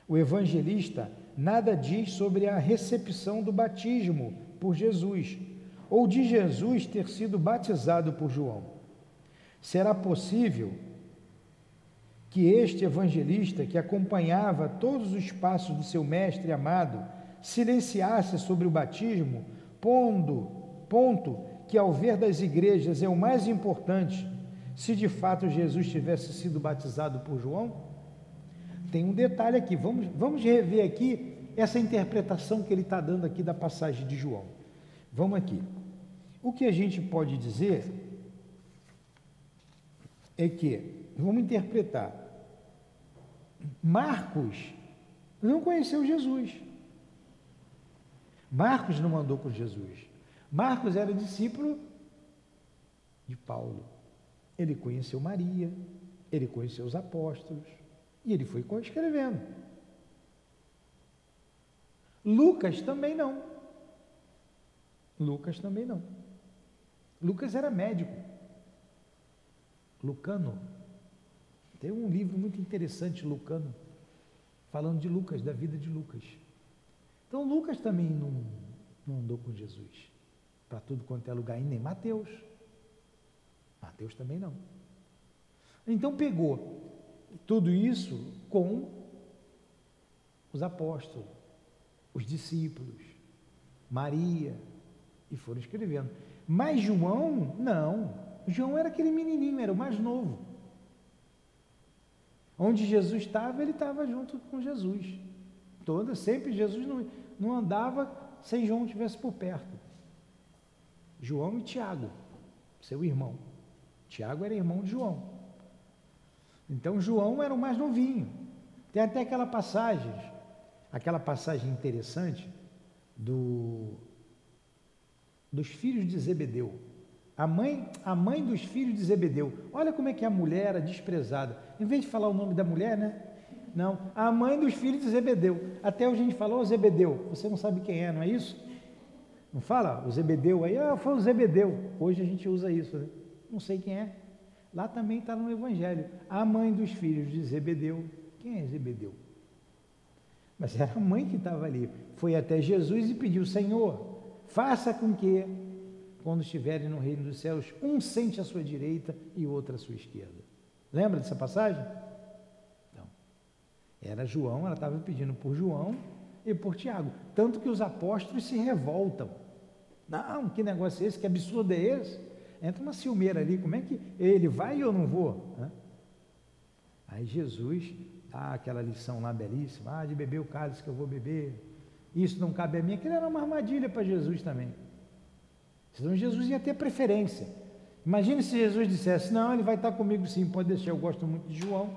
O evangelista nada diz sobre a recepção do batismo por Jesus, ou de Jesus ter sido batizado por João. Será possível que este evangelista, que acompanhava todos os passos do seu mestre amado, silenciasse sobre o batismo, pondo, ponto que, ao ver das igrejas, é o mais importante, se de fato Jesus tivesse sido batizado por João? Tem um detalhe aqui, vamos, vamos rever aqui essa interpretação que ele está dando aqui da passagem de João. Vamos aqui. O que a gente pode dizer é que, vamos interpretar, Marcos não conheceu Jesus. Marcos não andou com Jesus. Marcos era discípulo de Paulo. Ele conheceu Maria, ele conheceu os apóstolos e ele foi escrevendo. Lucas também não. Lucas também não. Lucas era médico. Lucano. Tem um livro muito interessante, Lucano, falando de Lucas, da vida de Lucas. Então, Lucas também não, não andou com Jesus para tudo quanto é lugar, e nem Mateus. Mateus também não. Então, pegou tudo isso com os apóstolos, os discípulos, Maria, e foram escrevendo. Mas João, não. João era aquele menininho, era o mais novo. Onde Jesus estava, ele estava junto com Jesus. Toda, sempre Jesus não, não andava sem João estivesse por perto. João e Tiago, seu irmão. Tiago era irmão de João. Então João era o mais novinho. Tem até aquela passagem, aquela passagem interessante do dos filhos de Zebedeu. A mãe, a mãe dos filhos de Zebedeu. Olha como é que a mulher era desprezada. Em vez de falar o nome da mulher, né? Não, a mãe dos filhos de Zebedeu. Até hoje a gente falou Zebedeu. Você não sabe quem é, não é isso? Não fala o Zebedeu aí? Ah, foi o Zebedeu. Hoje a gente usa isso, né? Não sei quem é. Lá também está no Evangelho. A mãe dos filhos de Zebedeu. Quem é Zebedeu? Mas era a mãe que estava ali. Foi até Jesus e pediu: Senhor, Faça com que, quando estiverem no reino dos céus, um sente à sua direita e outro à sua esquerda. Lembra dessa passagem? Não. Era João, ela estava pedindo por João e por Tiago. Tanto que os apóstolos se revoltam. Não, que negócio é esse? Que absurdo é esse? Entra uma ciumeira ali, como é que ele vai ou eu não vou? Aí Jesus dá aquela lição lá belíssima, ah, de beber o cálice que eu vou beber, isso não cabe a mim, aquilo era uma armadilha para Jesus também. Senão Jesus ia ter preferência. Imagine se Jesus dissesse, não, ele vai estar comigo sim, pode deixar, eu gosto muito de João.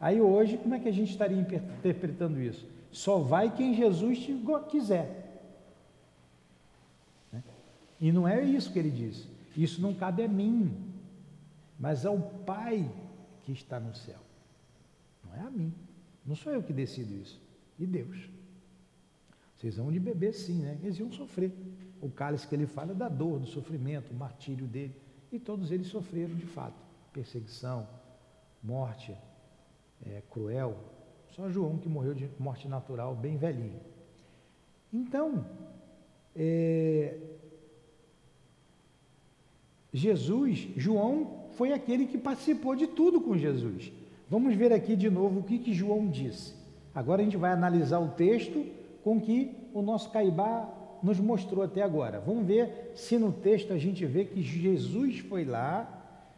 Aí hoje, como é que a gente estaria interpretando isso? Só vai quem Jesus quiser. Né? E não é isso que ele diz. Isso não cabe a mim, mas ao Pai que está no céu. Não é a mim. Não sou eu que decido isso. E Deus. Vocês vão de beber sim, né? Eles iam sofrer. O cálice que ele fala é da dor, do sofrimento, o martírio dele. E todos eles sofreram de fato. Perseguição, morte é, cruel. Só João que morreu de morte natural, bem velhinho. Então, é, Jesus, João foi aquele que participou de tudo com Jesus. Vamos ver aqui de novo o que, que João disse. Agora a gente vai analisar o texto com que o nosso Caibá nos mostrou até agora. Vamos ver se no texto a gente vê que Jesus foi lá,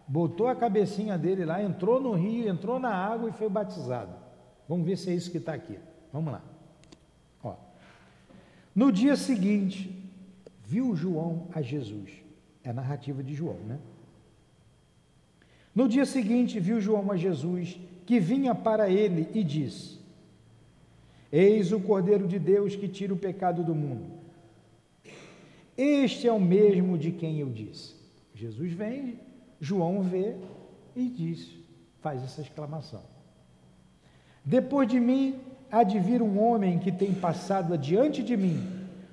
botou a cabecinha dele lá, entrou no rio, entrou na água e foi batizado. Vamos ver se é isso que está aqui. Vamos lá. Ó. No dia seguinte, viu João a Jesus. É a narrativa de João, né? No dia seguinte, viu João a Jesus, que vinha para ele e disse: Eis o Cordeiro de Deus que tira o pecado do mundo. Este é o mesmo de quem eu disse. Jesus vem, João vê e diz, faz essa exclamação. Depois de mim há de vir um homem que tem passado adiante de mim,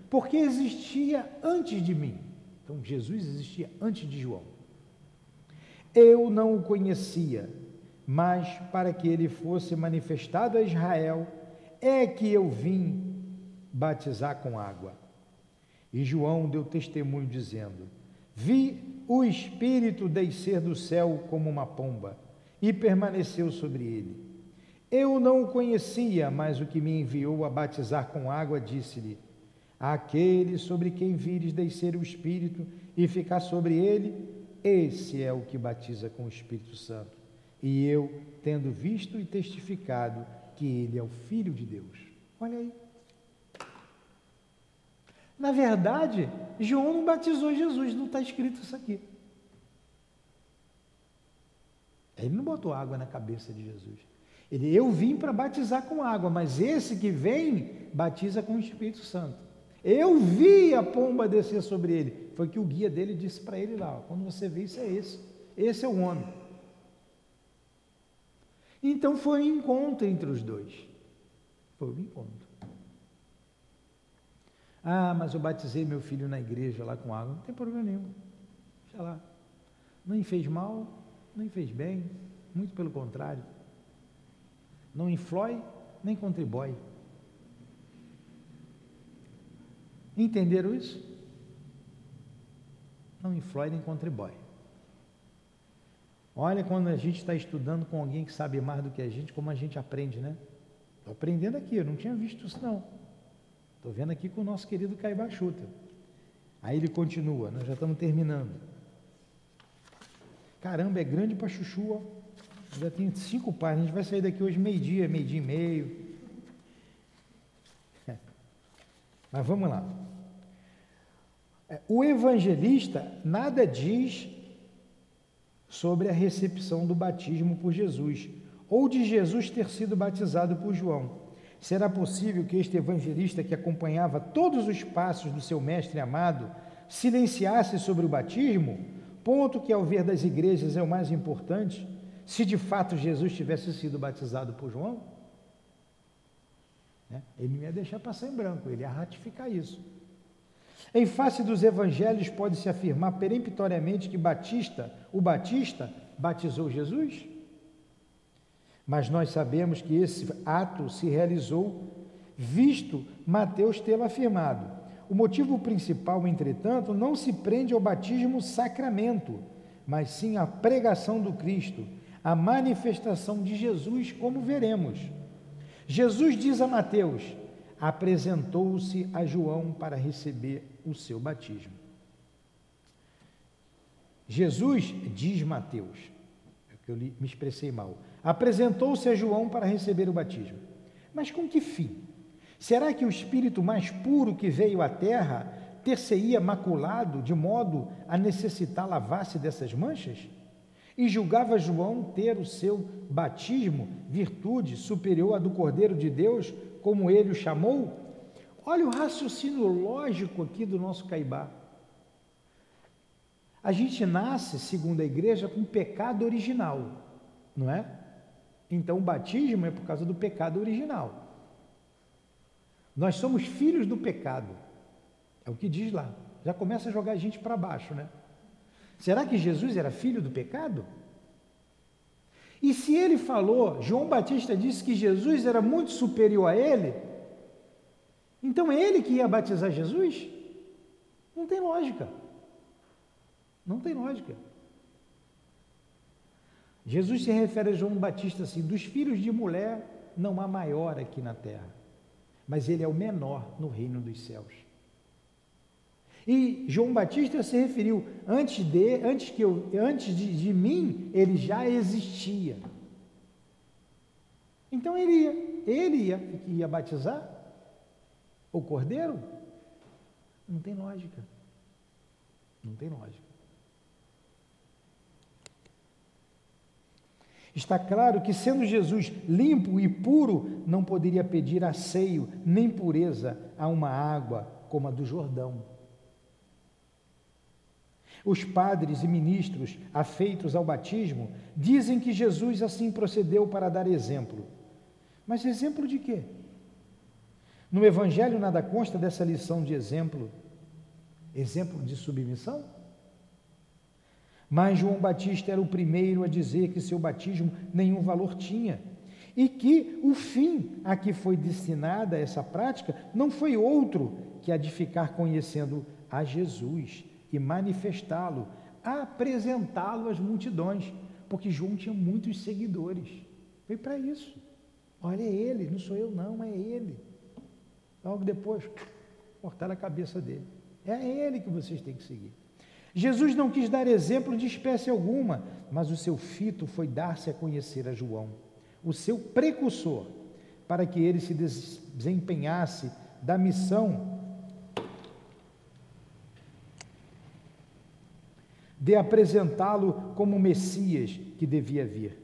porque existia antes de mim. Então Jesus existia antes de João. Eu não o conhecia, mas para que ele fosse manifestado a Israel, é que eu vim batizar com água. E João deu testemunho dizendo: Vi o Espírito descer do céu como uma pomba e permaneceu sobre ele. Eu não o conhecia, mas o que me enviou a batizar com água disse-lhe: Aquele sobre quem vires descer o Espírito e ficar sobre ele, esse é o que batiza com o Espírito Santo. E eu, tendo visto e testificado que ele é o Filho de Deus. Olha aí. Na verdade, João não batizou Jesus, não está escrito isso aqui. Ele não botou água na cabeça de Jesus. Ele, eu vim para batizar com água, mas esse que vem batiza com o Espírito Santo. Eu vi a pomba descer sobre ele. Foi que o guia dele disse para ele lá: ó, quando você vê isso, é esse. Esse é o homem. Então foi um encontro entre os dois. Foi um encontro. Ah, mas eu batizei meu filho na igreja lá com água. Não tem problema nenhum. Deixa lá. Não fez mal, nem fez bem, muito pelo contrário. Não influi, nem contribui. Entenderam isso? Não influi nem contribui. Olha quando a gente está estudando com alguém que sabe mais do que a gente, como a gente aprende, né? Estou aprendendo aqui, eu não tinha visto isso não. Estou vendo aqui com o nosso querido Caibachuta. Aí ele continua, nós já estamos terminando. Caramba, é grande para chuchu, ó. Já tem cinco páginas, a gente vai sair daqui hoje meio-dia, meio-dia e meio. Mas vamos lá. É, o evangelista nada diz sobre a recepção do batismo por Jesus, ou de Jesus ter sido batizado por João. Será possível que este evangelista que acompanhava todos os passos do seu mestre amado silenciasse sobre o batismo, ponto que, ao ver das igrejas, é o mais importante, se de fato Jesus tivesse sido batizado por João? Né? Ele não ia deixar passar em branco, ele ia ratificar isso. Em face dos evangelhos, pode-se afirmar peremptoriamente que Batista, o Batista, batizou Jesus? Mas nós sabemos que esse ato se realizou, visto Mateus tê-lo afirmado. O motivo principal, entretanto, não se prende ao batismo sacramento, mas sim à pregação do Cristo, a manifestação de Jesus, como veremos. Jesus diz a Mateus: apresentou-se a João para receber o seu batismo. Jesus, diz Mateus, é eu me expressei mal, apresentou-se a João para receber o batismo. Mas com que fim? Será que o espírito mais puro que veio à terra ter-se-ia maculado de modo a necessitar lavar-se dessas manchas? E julgava João ter o seu batismo, virtude superior à do Cordeiro de Deus, como ele o chamou? Olha o raciocínio lógico aqui do nosso Caibá. A gente nasce, segundo a igreja, com pecado original, não é? Então o batismo é por causa do pecado original. Nós somos filhos do pecado. É o que diz lá. Já começa a jogar a gente para baixo, né? Será que Jesus era filho do pecado? E se ele falou, João Batista disse que Jesus era muito superior a ele, então é ele que ia batizar Jesus? Não tem lógica. Não tem lógica. Jesus se refere a João Batista assim: dos filhos de mulher não há maior aqui na terra, mas ele é o menor no reino dos céus. E João Batista se referiu antes de, antes que eu, antes de, de mim, ele já existia. Então ele ia, ele ia, ia batizar o cordeiro? Não tem lógica. Não tem lógica. Está claro que, sendo Jesus limpo e puro, não poderia pedir asseio nem pureza a uma água como a do Jordão. Os padres e ministros afeitos ao batismo dizem que Jesus assim procedeu para dar exemplo. Mas exemplo de quê? No Evangelho nada consta dessa lição de exemplo, exemplo de submissão. Mas João Batista era o primeiro a dizer que seu batismo nenhum valor tinha e que o fim a que foi destinada essa prática não foi outro que a de ficar conhecendo a Jesus e manifestá-lo, apresentá-lo às multidões, porque João tinha muitos seguidores. Foi para isso. Olha, é ele, não sou eu, não, é ele. Logo depois, cortaram a cabeça dele. É ele que vocês têm que seguir. Jesus não quis dar exemplo de espécie alguma, mas o seu fito foi dar-se a conhecer a João o seu precursor, para que ele se desempenhasse da missão de apresentá-lo como Messias que devia vir.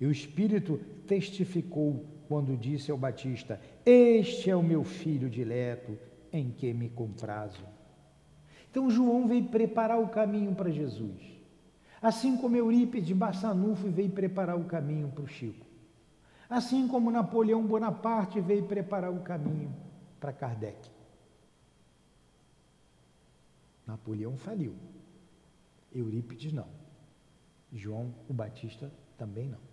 E o Espírito testificou quando disse ao Batista: Este é o meu filho dileto, em que me comprazo. Então João veio preparar o caminho para Jesus. Assim como Eurípides Bassanufo veio preparar o caminho para o Chico. Assim como Napoleão Bonaparte veio preparar o caminho para Kardec. Napoleão faliu. Eurípides não. João o Batista também não.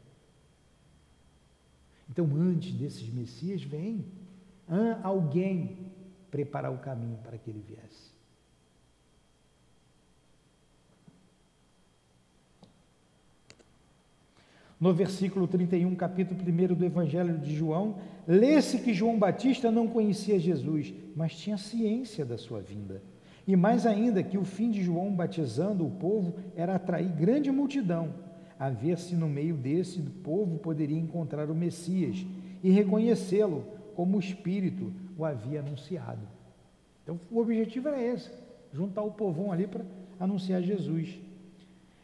Então, antes desses Messias, vem alguém preparar o caminho para que ele viesse. No versículo 31, capítulo 1 do Evangelho de João, lê-se que João Batista não conhecia Jesus, mas tinha ciência da sua vinda. E mais ainda, que o fim de João batizando o povo era atrair grande multidão, a ver se no meio desse povo poderia encontrar o Messias e reconhecê-lo como o Espírito o havia anunciado. Então, o objetivo era esse: juntar o povão ali para anunciar Jesus.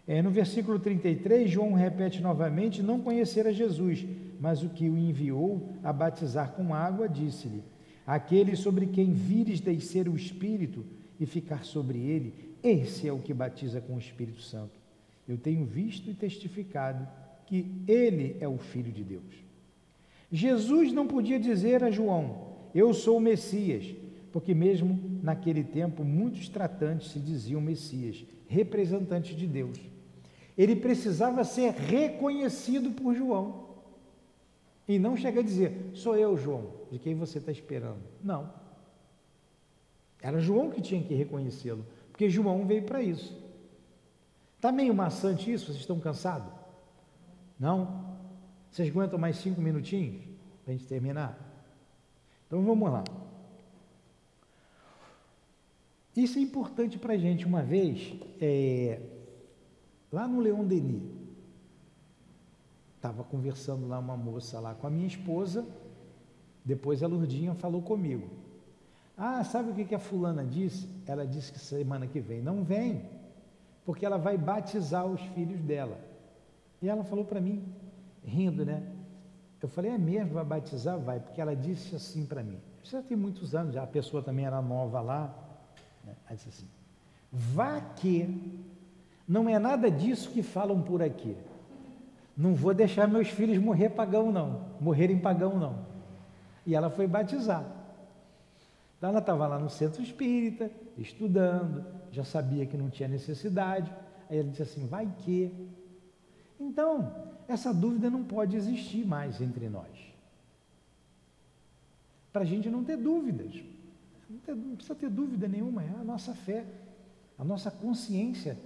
É, no versículo 33, João repete novamente: não conhecera Jesus, mas o que o enviou a batizar com água, disse-lhe: Aquele sobre quem vires descer o Espírito e ficar sobre ele, esse é o que batiza com o Espírito Santo. Eu tenho visto e testificado que ele é o Filho de Deus. Jesus não podia dizer a João: Eu sou o Messias, porque mesmo naquele tempo muitos tratantes se diziam Messias, representantes de Deus. Ele precisava ser reconhecido por João. E não chega a dizer, sou eu, João, de quem você está esperando. Não. Era João que tinha que reconhecê-lo, porque João veio para isso. Está meio maçante isso? Vocês estão cansados? Não? Vocês aguentam mais cinco minutinhos para a gente terminar? Então vamos lá. Isso é importante para a gente. Uma vez, é, lá no Leão Denis. Estava conversando lá uma moça lá com a minha esposa, depois a Lurdinha falou comigo. Ah, sabe o que, a fulana disse? Ela disse que semana que vem não vem, porque ela vai batizar os filhos dela. E ela falou para mim, rindo, né? Eu falei, é mesmo, vai batizar? Vai, porque ela disse assim para mim. Já tem muitos anos, já a pessoa também era nova lá. Né? Ela disse assim, vá que não é nada disso que falam por aqui. Não vou deixar meus filhos morrer pagão, não. Morrerem pagão, não. E ela foi batizar. Então ela estava lá no centro espírita, estudando, já sabia que não tinha necessidade. Aí ela disse assim: vai que. Então, essa dúvida não pode existir mais entre nós. Para a gente não ter dúvidas. Não, ter, não precisa ter dúvida nenhuma, é a nossa fé, a nossa consciência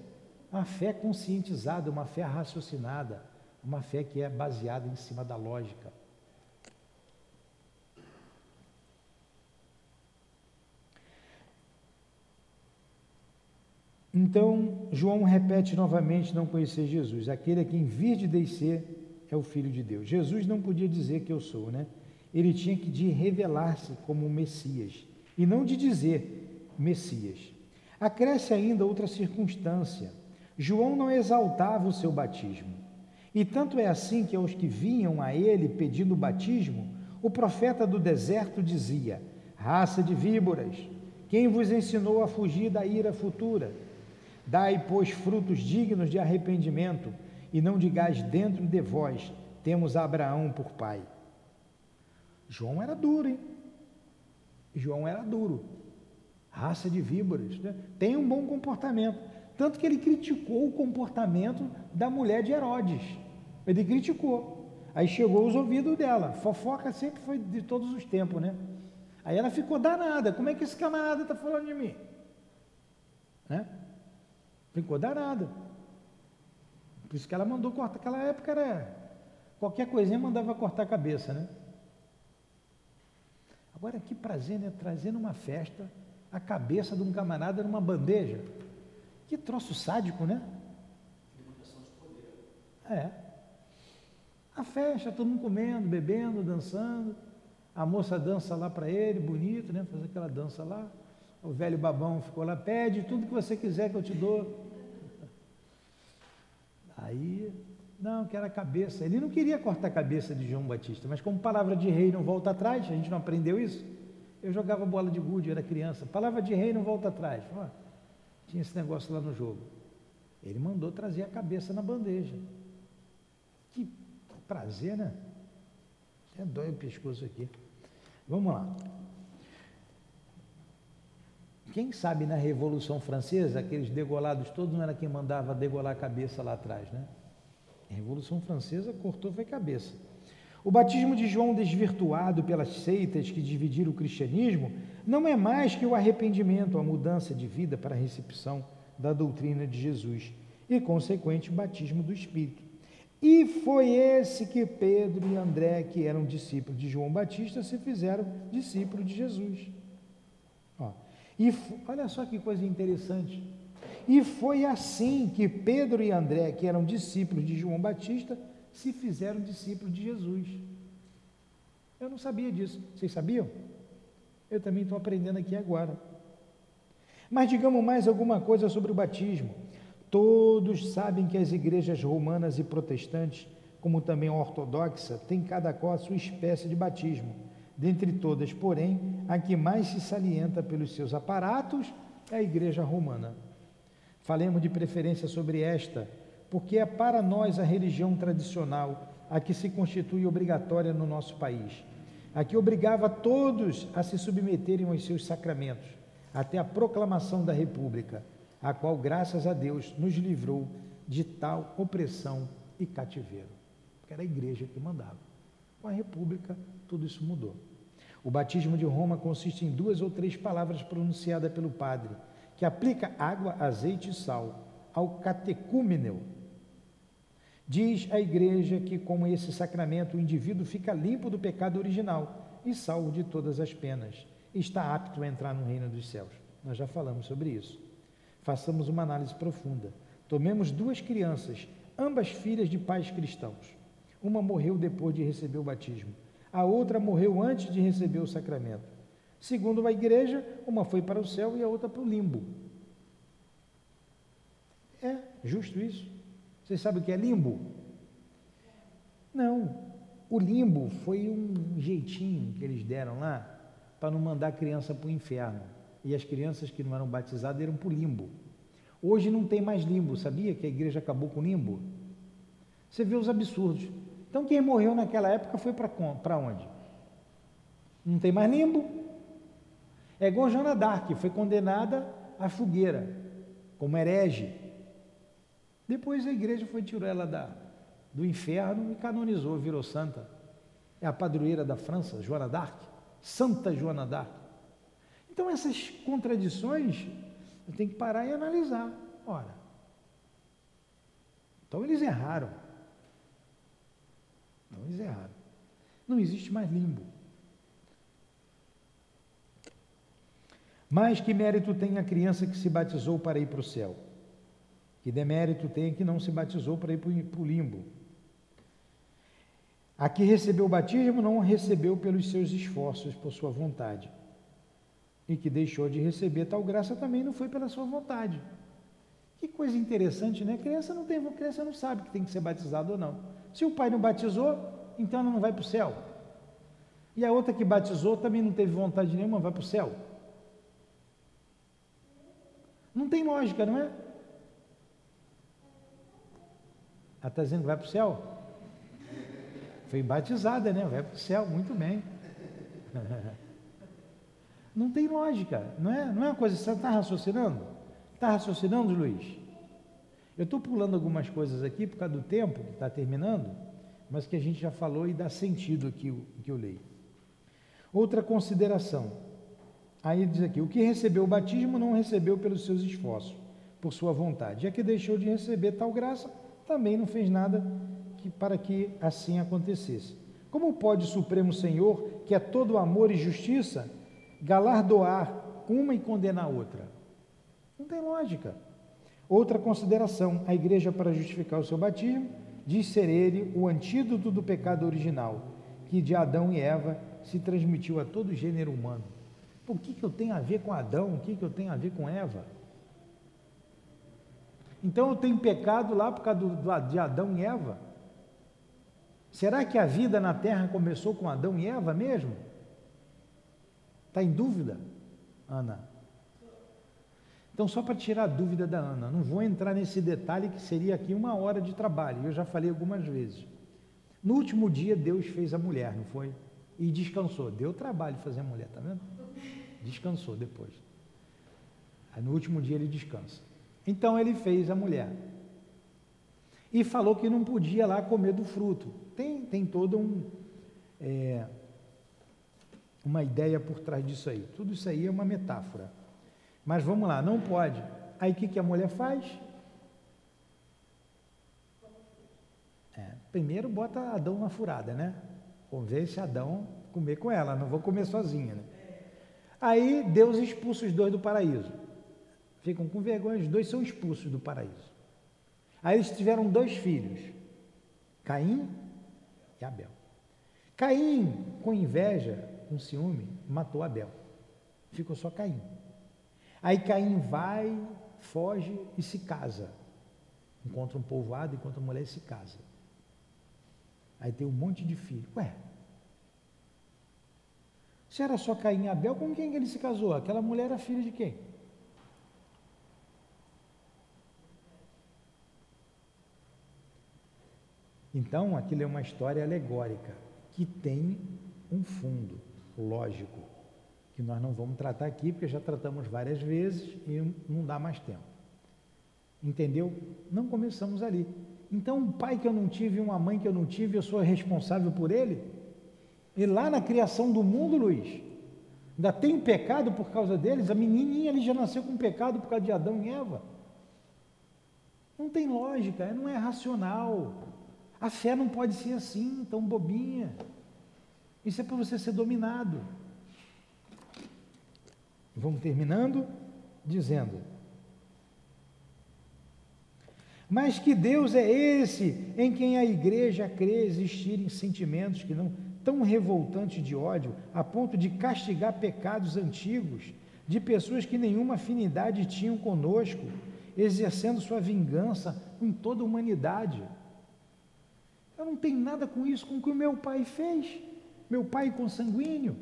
uma fé conscientizada, uma fé raciocinada, uma fé que é baseada em cima da lógica. Então, João repete novamente não conhecer Jesus. Aquele a quem vir de descer é o Filho de Deus. Jesus não podia dizer que eu sou, né? Ele tinha que de revelar-se como Messias e não de dizer Messias. Acresce ainda outra circunstância. João não exaltava o seu batismo. E tanto é assim que aos que vinham a ele pedindo batismo, o profeta do deserto dizia: Raça de víboras, quem vos ensinou a fugir da ira futura? Dai, pois, frutos dignos de arrependimento, e não digais dentro de vós: temos Abraão por pai. João era duro, hein? João era duro. Raça de víboras, né? tem um bom comportamento. Tanto que ele criticou o comportamento da mulher de Herodes. Ele criticou. Aí chegou os ouvidos dela. Fofoca sempre foi de todos os tempos, né? Aí ela ficou danada. Como é que esse camarada está falando de mim? Né? Ficou danada. Por isso que ela mandou cortar. Aquela época era. Qualquer coisinha mandava cortar a cabeça, né? Agora que prazer, né? Trazer numa festa a cabeça de um camarada numa bandeja. Que troço sádico, né? É. A festa, todo mundo comendo, bebendo, dançando. A moça dança lá para ele, bonito, né? Faz aquela dança lá. O velho babão ficou lá, pede tudo que você quiser que eu te dou. Aí, não, que era a cabeça. Ele não queria cortar a cabeça de João Batista, mas como palavra de rei não volta atrás, a gente não aprendeu isso? Eu jogava bola de gude, era criança. Palavra de rei não volta atrás. Tinha esse negócio lá no jogo. Ele mandou trazer a cabeça na bandeja. Que prazer, né? Até dói o pescoço aqui. Vamos lá. Quem sabe na Revolução Francesa, aqueles degolados todos não era quem mandava degolar a cabeça lá atrás, né? A Revolução Francesa cortou foi cabeça. O batismo de João desvirtuado pelas seitas que dividiram o cristianismo não é mais que o arrependimento, a mudança de vida para a recepção da doutrina de Jesus e consequente batismo do Espírito. E foi esse que Pedro e André, que eram discípulos de João Batista, se fizeram discípulos de Jesus. Ó, e olha só que coisa interessante. E foi assim que Pedro e André, que eram discípulos de João Batista, se fizeram discípulos de Jesus. Eu não sabia disso. Vocês sabiam? Eu também estou aprendendo aqui agora. Mas digamos mais alguma coisa sobre o batismo. Todos sabem que as igrejas romanas e protestantes, como também a ortodoxa, têm cada qual a sua espécie de batismo. Dentre todas, porém, a que mais se salienta pelos seus aparatos é a igreja romana. Falemos de preferência sobre esta, porque é para nós a religião tradicional a que se constitui obrigatória no nosso país, a que obrigava todos a se submeterem aos seus sacramentos, até a proclamação da República, a qual, graças a Deus, nos livrou de tal opressão e cativeiro. Porque era a igreja que mandava. Com a República, tudo isso mudou. O batismo de Roma consiste em duas ou três palavras pronunciadas pelo padre, que aplica água, azeite e sal ao catecúmeneu. Diz a igreja que, com esse sacramento, o indivíduo fica limpo do pecado original e salvo de todas as penas. Está apto a entrar no reino dos céus. Nós já falamos sobre isso. Façamos uma análise profunda. Tomemos duas crianças, ambas filhas de pais cristãos. Uma morreu depois de receber o batismo a outra morreu antes de receber o sacramento. Segundo a igreja, uma foi para o céu e a outra para o limbo. É justo isso? Vocês sabem o que é limbo? Não. O limbo foi um jeitinho que eles deram lá para não mandar a criança para o inferno. E as crianças que não eram batizadas eram para o limbo. Hoje não tem mais limbo, sabia que a igreja acabou com o limbo? Você vê os absurdos. Então quem morreu naquela época foi para onde? Não tem mais limbo. É igual Joana d'Arc, foi condenada à fogueira, como herege. Depois a igreja foi tirar ela da, do inferno e canonizou, virou santa. É a padroeira da França, Joana d'Arc, Santa Joana d'Arc. Então essas contradições eu tenho que parar e analisar. Ora, então eles erraram. Não, eles erraram. Não existe mais limbo. Mas que mérito tem a criança que se batizou para ir para o céu? Que demérito tem que não se batizou para ir para o limbo? A que recebeu o batismo não recebeu pelos seus esforços, por sua vontade. E que deixou de receber tal graça também não foi pela sua vontade. Que coisa interessante, né? Criança não tem, criança não sabe que tem que ser batizado ou não. Se o pai não batizou, então ela não vai para o céu. E a outra que batizou também não teve vontade nenhuma, vai para o céu. Não tem lógica, não é? Ela está dizendo que vai para o céu? Foi batizada, né? Vai para o céu, muito bem. *laughs* Não tem lógica, não é? Não é uma coisa, você está raciocinando? Está raciocinando, Luiz? Eu estou pulando algumas coisas aqui por causa do tempo que está terminando, mas que a gente já falou e dá sentido aqui o que eu leio. Outra consideração. Aí diz aqui: o que recebeu o batismo não recebeu pelos seus esforços, por sua vontade. Já que deixou de receber tal graça, também não fez nada que, para que assim acontecesse. Como pode o Supremo Senhor, que é todo amor e justiça, galardoar uma e condenar outra? Não tem lógica. Outra consideração: a igreja, para justificar o seu batismo, diz ser ele o antídoto do pecado original, que de Adão e Eva se transmitiu a todo o gênero humano. O que, que eu tenho a ver com Adão? O que, que eu tenho a ver com Eva? Então eu tenho pecado lá por causa do, do, de Adão e Eva? Será que a vida na terra começou com Adão e Eva mesmo? Está em dúvida, Ana? Então, só para tirar a dúvida da Ana, não vou entrar nesse detalhe que seria aqui uma hora de trabalho, eu já falei algumas vezes. No último dia, Deus fez a mulher, não foi? E descansou. Deu trabalho fazer a mulher, tá vendo? Descansou depois. Aí, no último dia, ele descansa. Então, ele fez a mulher. E falou que não podia lá comer do fruto. Tem, tem todo um. É, uma ideia por trás disso aí. Tudo isso aí é uma metáfora. Mas vamos lá, não pode. Aí o que, que a mulher faz? É, primeiro bota Adão na furada, né? Convence Adão comer com ela, não vou comer sozinha, né? Aí Deus expulsa os dois do paraíso. Ficam com vergonha, os dois são expulsos do paraíso. Aí eles tiveram dois filhos, Caim e Abel. Caim, com inveja, com ciúme, matou Abel. Ficou só Caim. Aí Caim vai, foge e se casa. Encontra um povoado, encontra uma mulher e se casa. Aí tem um monte de filhos. Ué, se era só Caim e Abel, com quem ele se casou? Aquela mulher era filha de quem? Então, aquilo é uma história alegórica que tem um fundo lógico que nós não vamos tratar aqui, porque já tratamos várias vezes e não dá mais tempo. Entendeu? Não começamos ali. Então, um pai que eu não tive, uma mãe que eu não tive, eu sou responsável por ele? E lá na criação do mundo, Luiz, ainda tem pecado por causa deles? A menininha ali já nasceu com pecado por causa de Adão e Eva? Não tem lógica, não é racional. A fé não pode ser assim, tão bobinha. Isso é para você ser dominado. Vamos terminando dizendo: Mas que Deus é esse em quem a igreja crê existirem sentimentos que não tão revoltantes de ódio a ponto de castigar pecados antigos de pessoas que nenhuma afinidade tinham conosco, exercendo sua vingança em toda a humanidade. Eu não tenho nada com isso, com o que o meu pai fez, meu pai consanguíneo.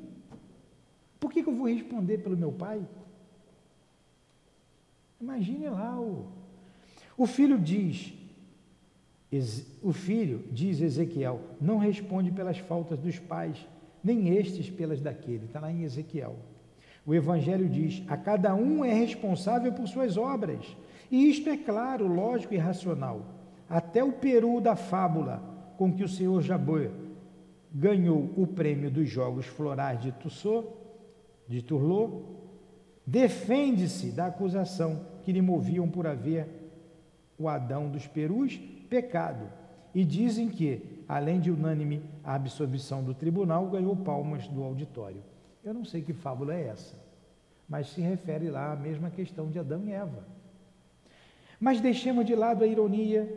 Por que, que eu vou responder pelo meu pai? Imagine lá o. O filho diz, o filho, diz Ezequiel, não responde pelas faltas dos pais, nem estes pelas daquele. Está lá em Ezequiel. O Evangelho diz: a cada um é responsável por suas obras. E isto é claro, lógico e racional. Até o peru da fábula com que o senhor Jabô ganhou o prêmio dos Jogos Florais de Tussaud de defende-se da acusação que lhe moviam por haver o Adão dos Perus pecado. E dizem que, além de unânime a absolvição do tribunal, ganhou palmas do auditório. Eu não sei que fábula é essa, mas se refere lá à mesma questão de Adão e Eva. Mas deixemos de lado a ironia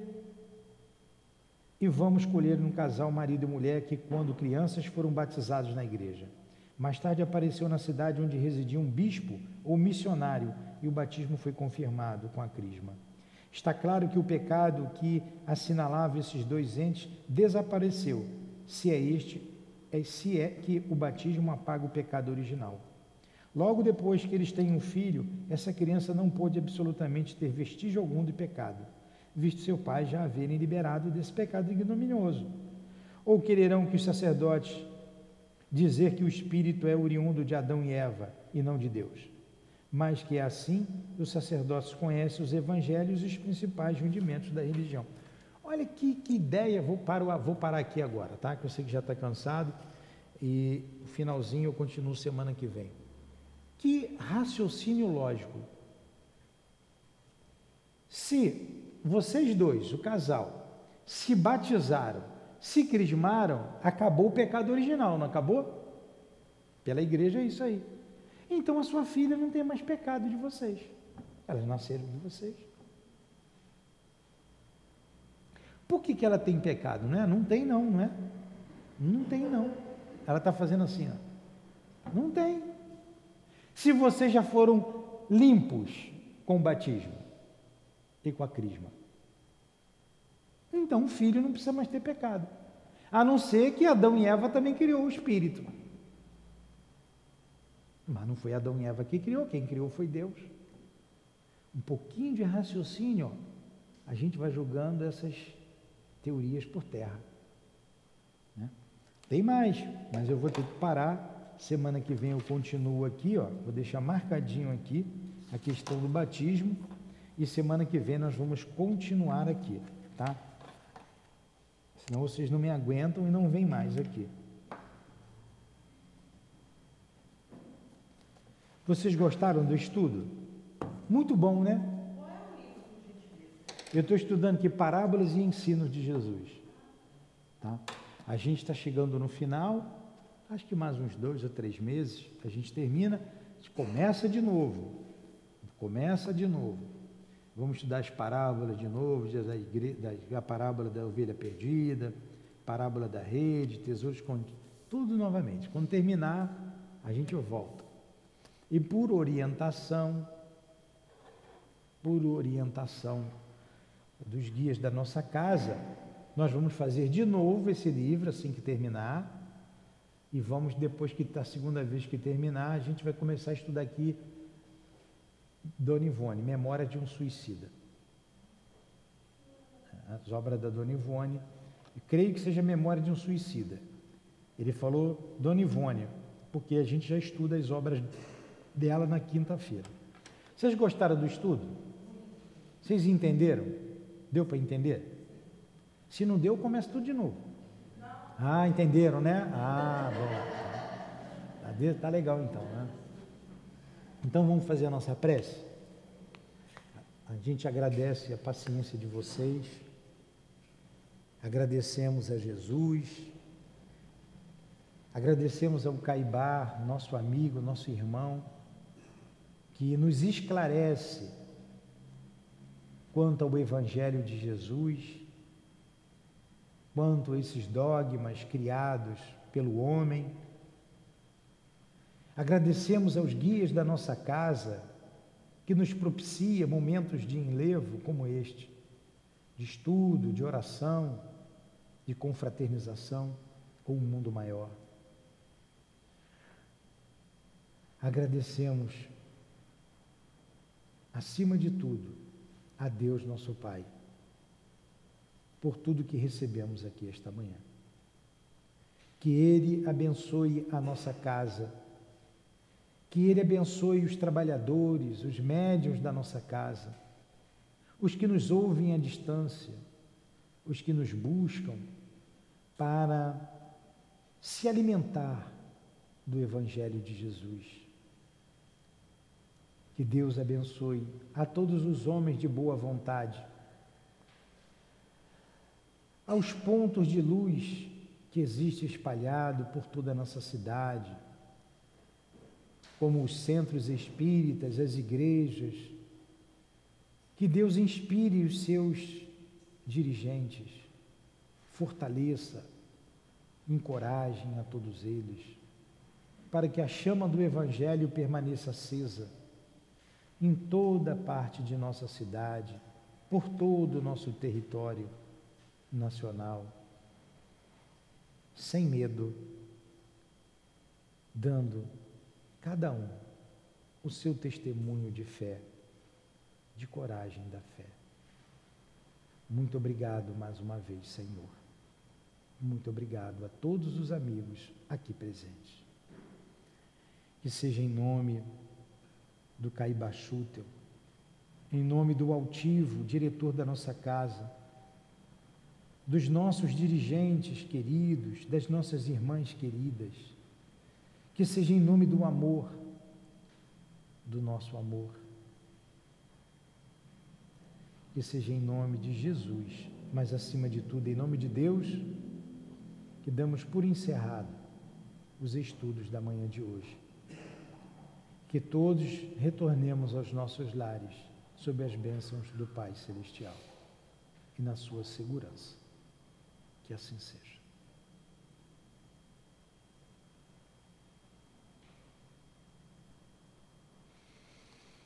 e vamos escolher um casal, marido e mulher, que, quando crianças, foram batizados na igreja. Mais tarde apareceu na cidade onde residia um bispo ou missionário e o batismo foi confirmado com a crisma. Está claro que o pecado que assinalava esses dois entes desapareceu, se é este, é, se é que o batismo apaga o pecado original. Logo depois que eles têm um filho, essa criança não pôde absolutamente ter vestígio algum de pecado, visto seu pai já haverem liberado desse pecado ignominioso. Ou quererão que os sacerdotes dizer que o espírito é oriundo de Adão e Eva e não de Deus. Mas que é assim, os sacerdotes conhecem os evangelhos e os principais rendimentos da religião. Olha que, que ideia, vou, vou parar aqui agora, tá? Que eu sei que já está cansado e o finalzinho eu continuo semana que vem. Que raciocínio lógico. Se vocês dois, o casal, se batizaram, se crismaram, acabou o pecado original, não acabou? Pela igreja é isso aí. Então a sua filha não tem mais pecado de vocês. Elas nasceram de vocês. Por que, que ela tem pecado? Não, é? não tem não, não é? Não tem não. Ela está fazendo assim, ó. Não tem. Se vocês já foram limpos com o batismo e com a crisma, então o filho não precisa mais ter pecado. A não ser que Adão e Eva também criou o espírito. Mas não foi Adão e Eva que criou, quem criou foi Deus. Um pouquinho de raciocínio, a gente vai jogando essas teorias por terra. Né? Tem mais, mas eu vou ter que parar. Semana que vem eu continuo aqui, ó, vou deixar marcadinho aqui a questão do batismo e semana que vem nós vamos continuar aqui, tá? Senão vocês não me aguentam e não vêm mais aqui. Vocês gostaram do estudo? Muito bom, né? Eu estou estudando aqui parábolas e ensinos de Jesus. Tá? A gente está chegando no final, acho que mais uns dois ou três meses, a gente termina, começa de novo. Começa de novo. Vamos estudar as parábolas de novo, da, da parábola da ovelha perdida, parábola da rede, tesouros tudo novamente. Quando terminar, a gente volta. E por orientação, por orientação dos guias da nossa casa, nós vamos fazer de novo esse livro assim que terminar. E vamos, depois que tá a segunda vez que terminar, a gente vai começar a estudar aqui Dona Ivone, Memória de um Suicida. As obras da Dona Ivone. Creio que seja Memória de um Suicida. Ele falou Dona Ivone, porque a gente já estuda as obras dela na quinta-feira. Vocês gostaram do estudo? Vocês entenderam? Deu para entender? Se não deu, começa tudo de novo. Ah, entenderam, né? Ah, bom. Tá, tá legal então, né? Então vamos fazer a nossa prece. A gente agradece a paciência de vocês. Agradecemos a Jesus. Agradecemos ao Caibar, nosso amigo, nosso irmão, que nos esclarece quanto ao Evangelho de Jesus quanto a esses dogmas criados pelo homem. Agradecemos aos guias da nossa casa que nos propicia momentos de enlevo como este, de estudo, de oração, de confraternização com o um mundo maior. Agradecemos, acima de tudo, a Deus nosso Pai por tudo que recebemos aqui esta manhã. Que Ele abençoe a nossa casa, que Ele abençoe os trabalhadores, os médios da nossa casa, os que nos ouvem à distância, os que nos buscam para se alimentar do Evangelho de Jesus. Que Deus abençoe a todos os homens de boa vontade aos pontos de luz que existe espalhado por toda a nossa cidade, como os centros espíritas, as igrejas. Que Deus inspire os seus dirigentes, fortaleça, encoraje a todos eles, para que a chama do Evangelho permaneça acesa em toda parte de nossa cidade, por todo o nosso território nacional, sem medo, dando cada um o seu testemunho de fé, de coragem da fé. Muito obrigado mais uma vez, Senhor. Muito obrigado a todos os amigos aqui presentes. Que seja em nome do Caíba em nome do altivo, diretor da nossa casa, dos nossos dirigentes queridos, das nossas irmãs queridas, que seja em nome do amor, do nosso amor, que seja em nome de Jesus, mas acima de tudo, em nome de Deus, que damos por encerrado os estudos da manhã de hoje. Que todos retornemos aos nossos lares sob as bênçãos do Pai Celestial e na sua segurança. Que assim seja.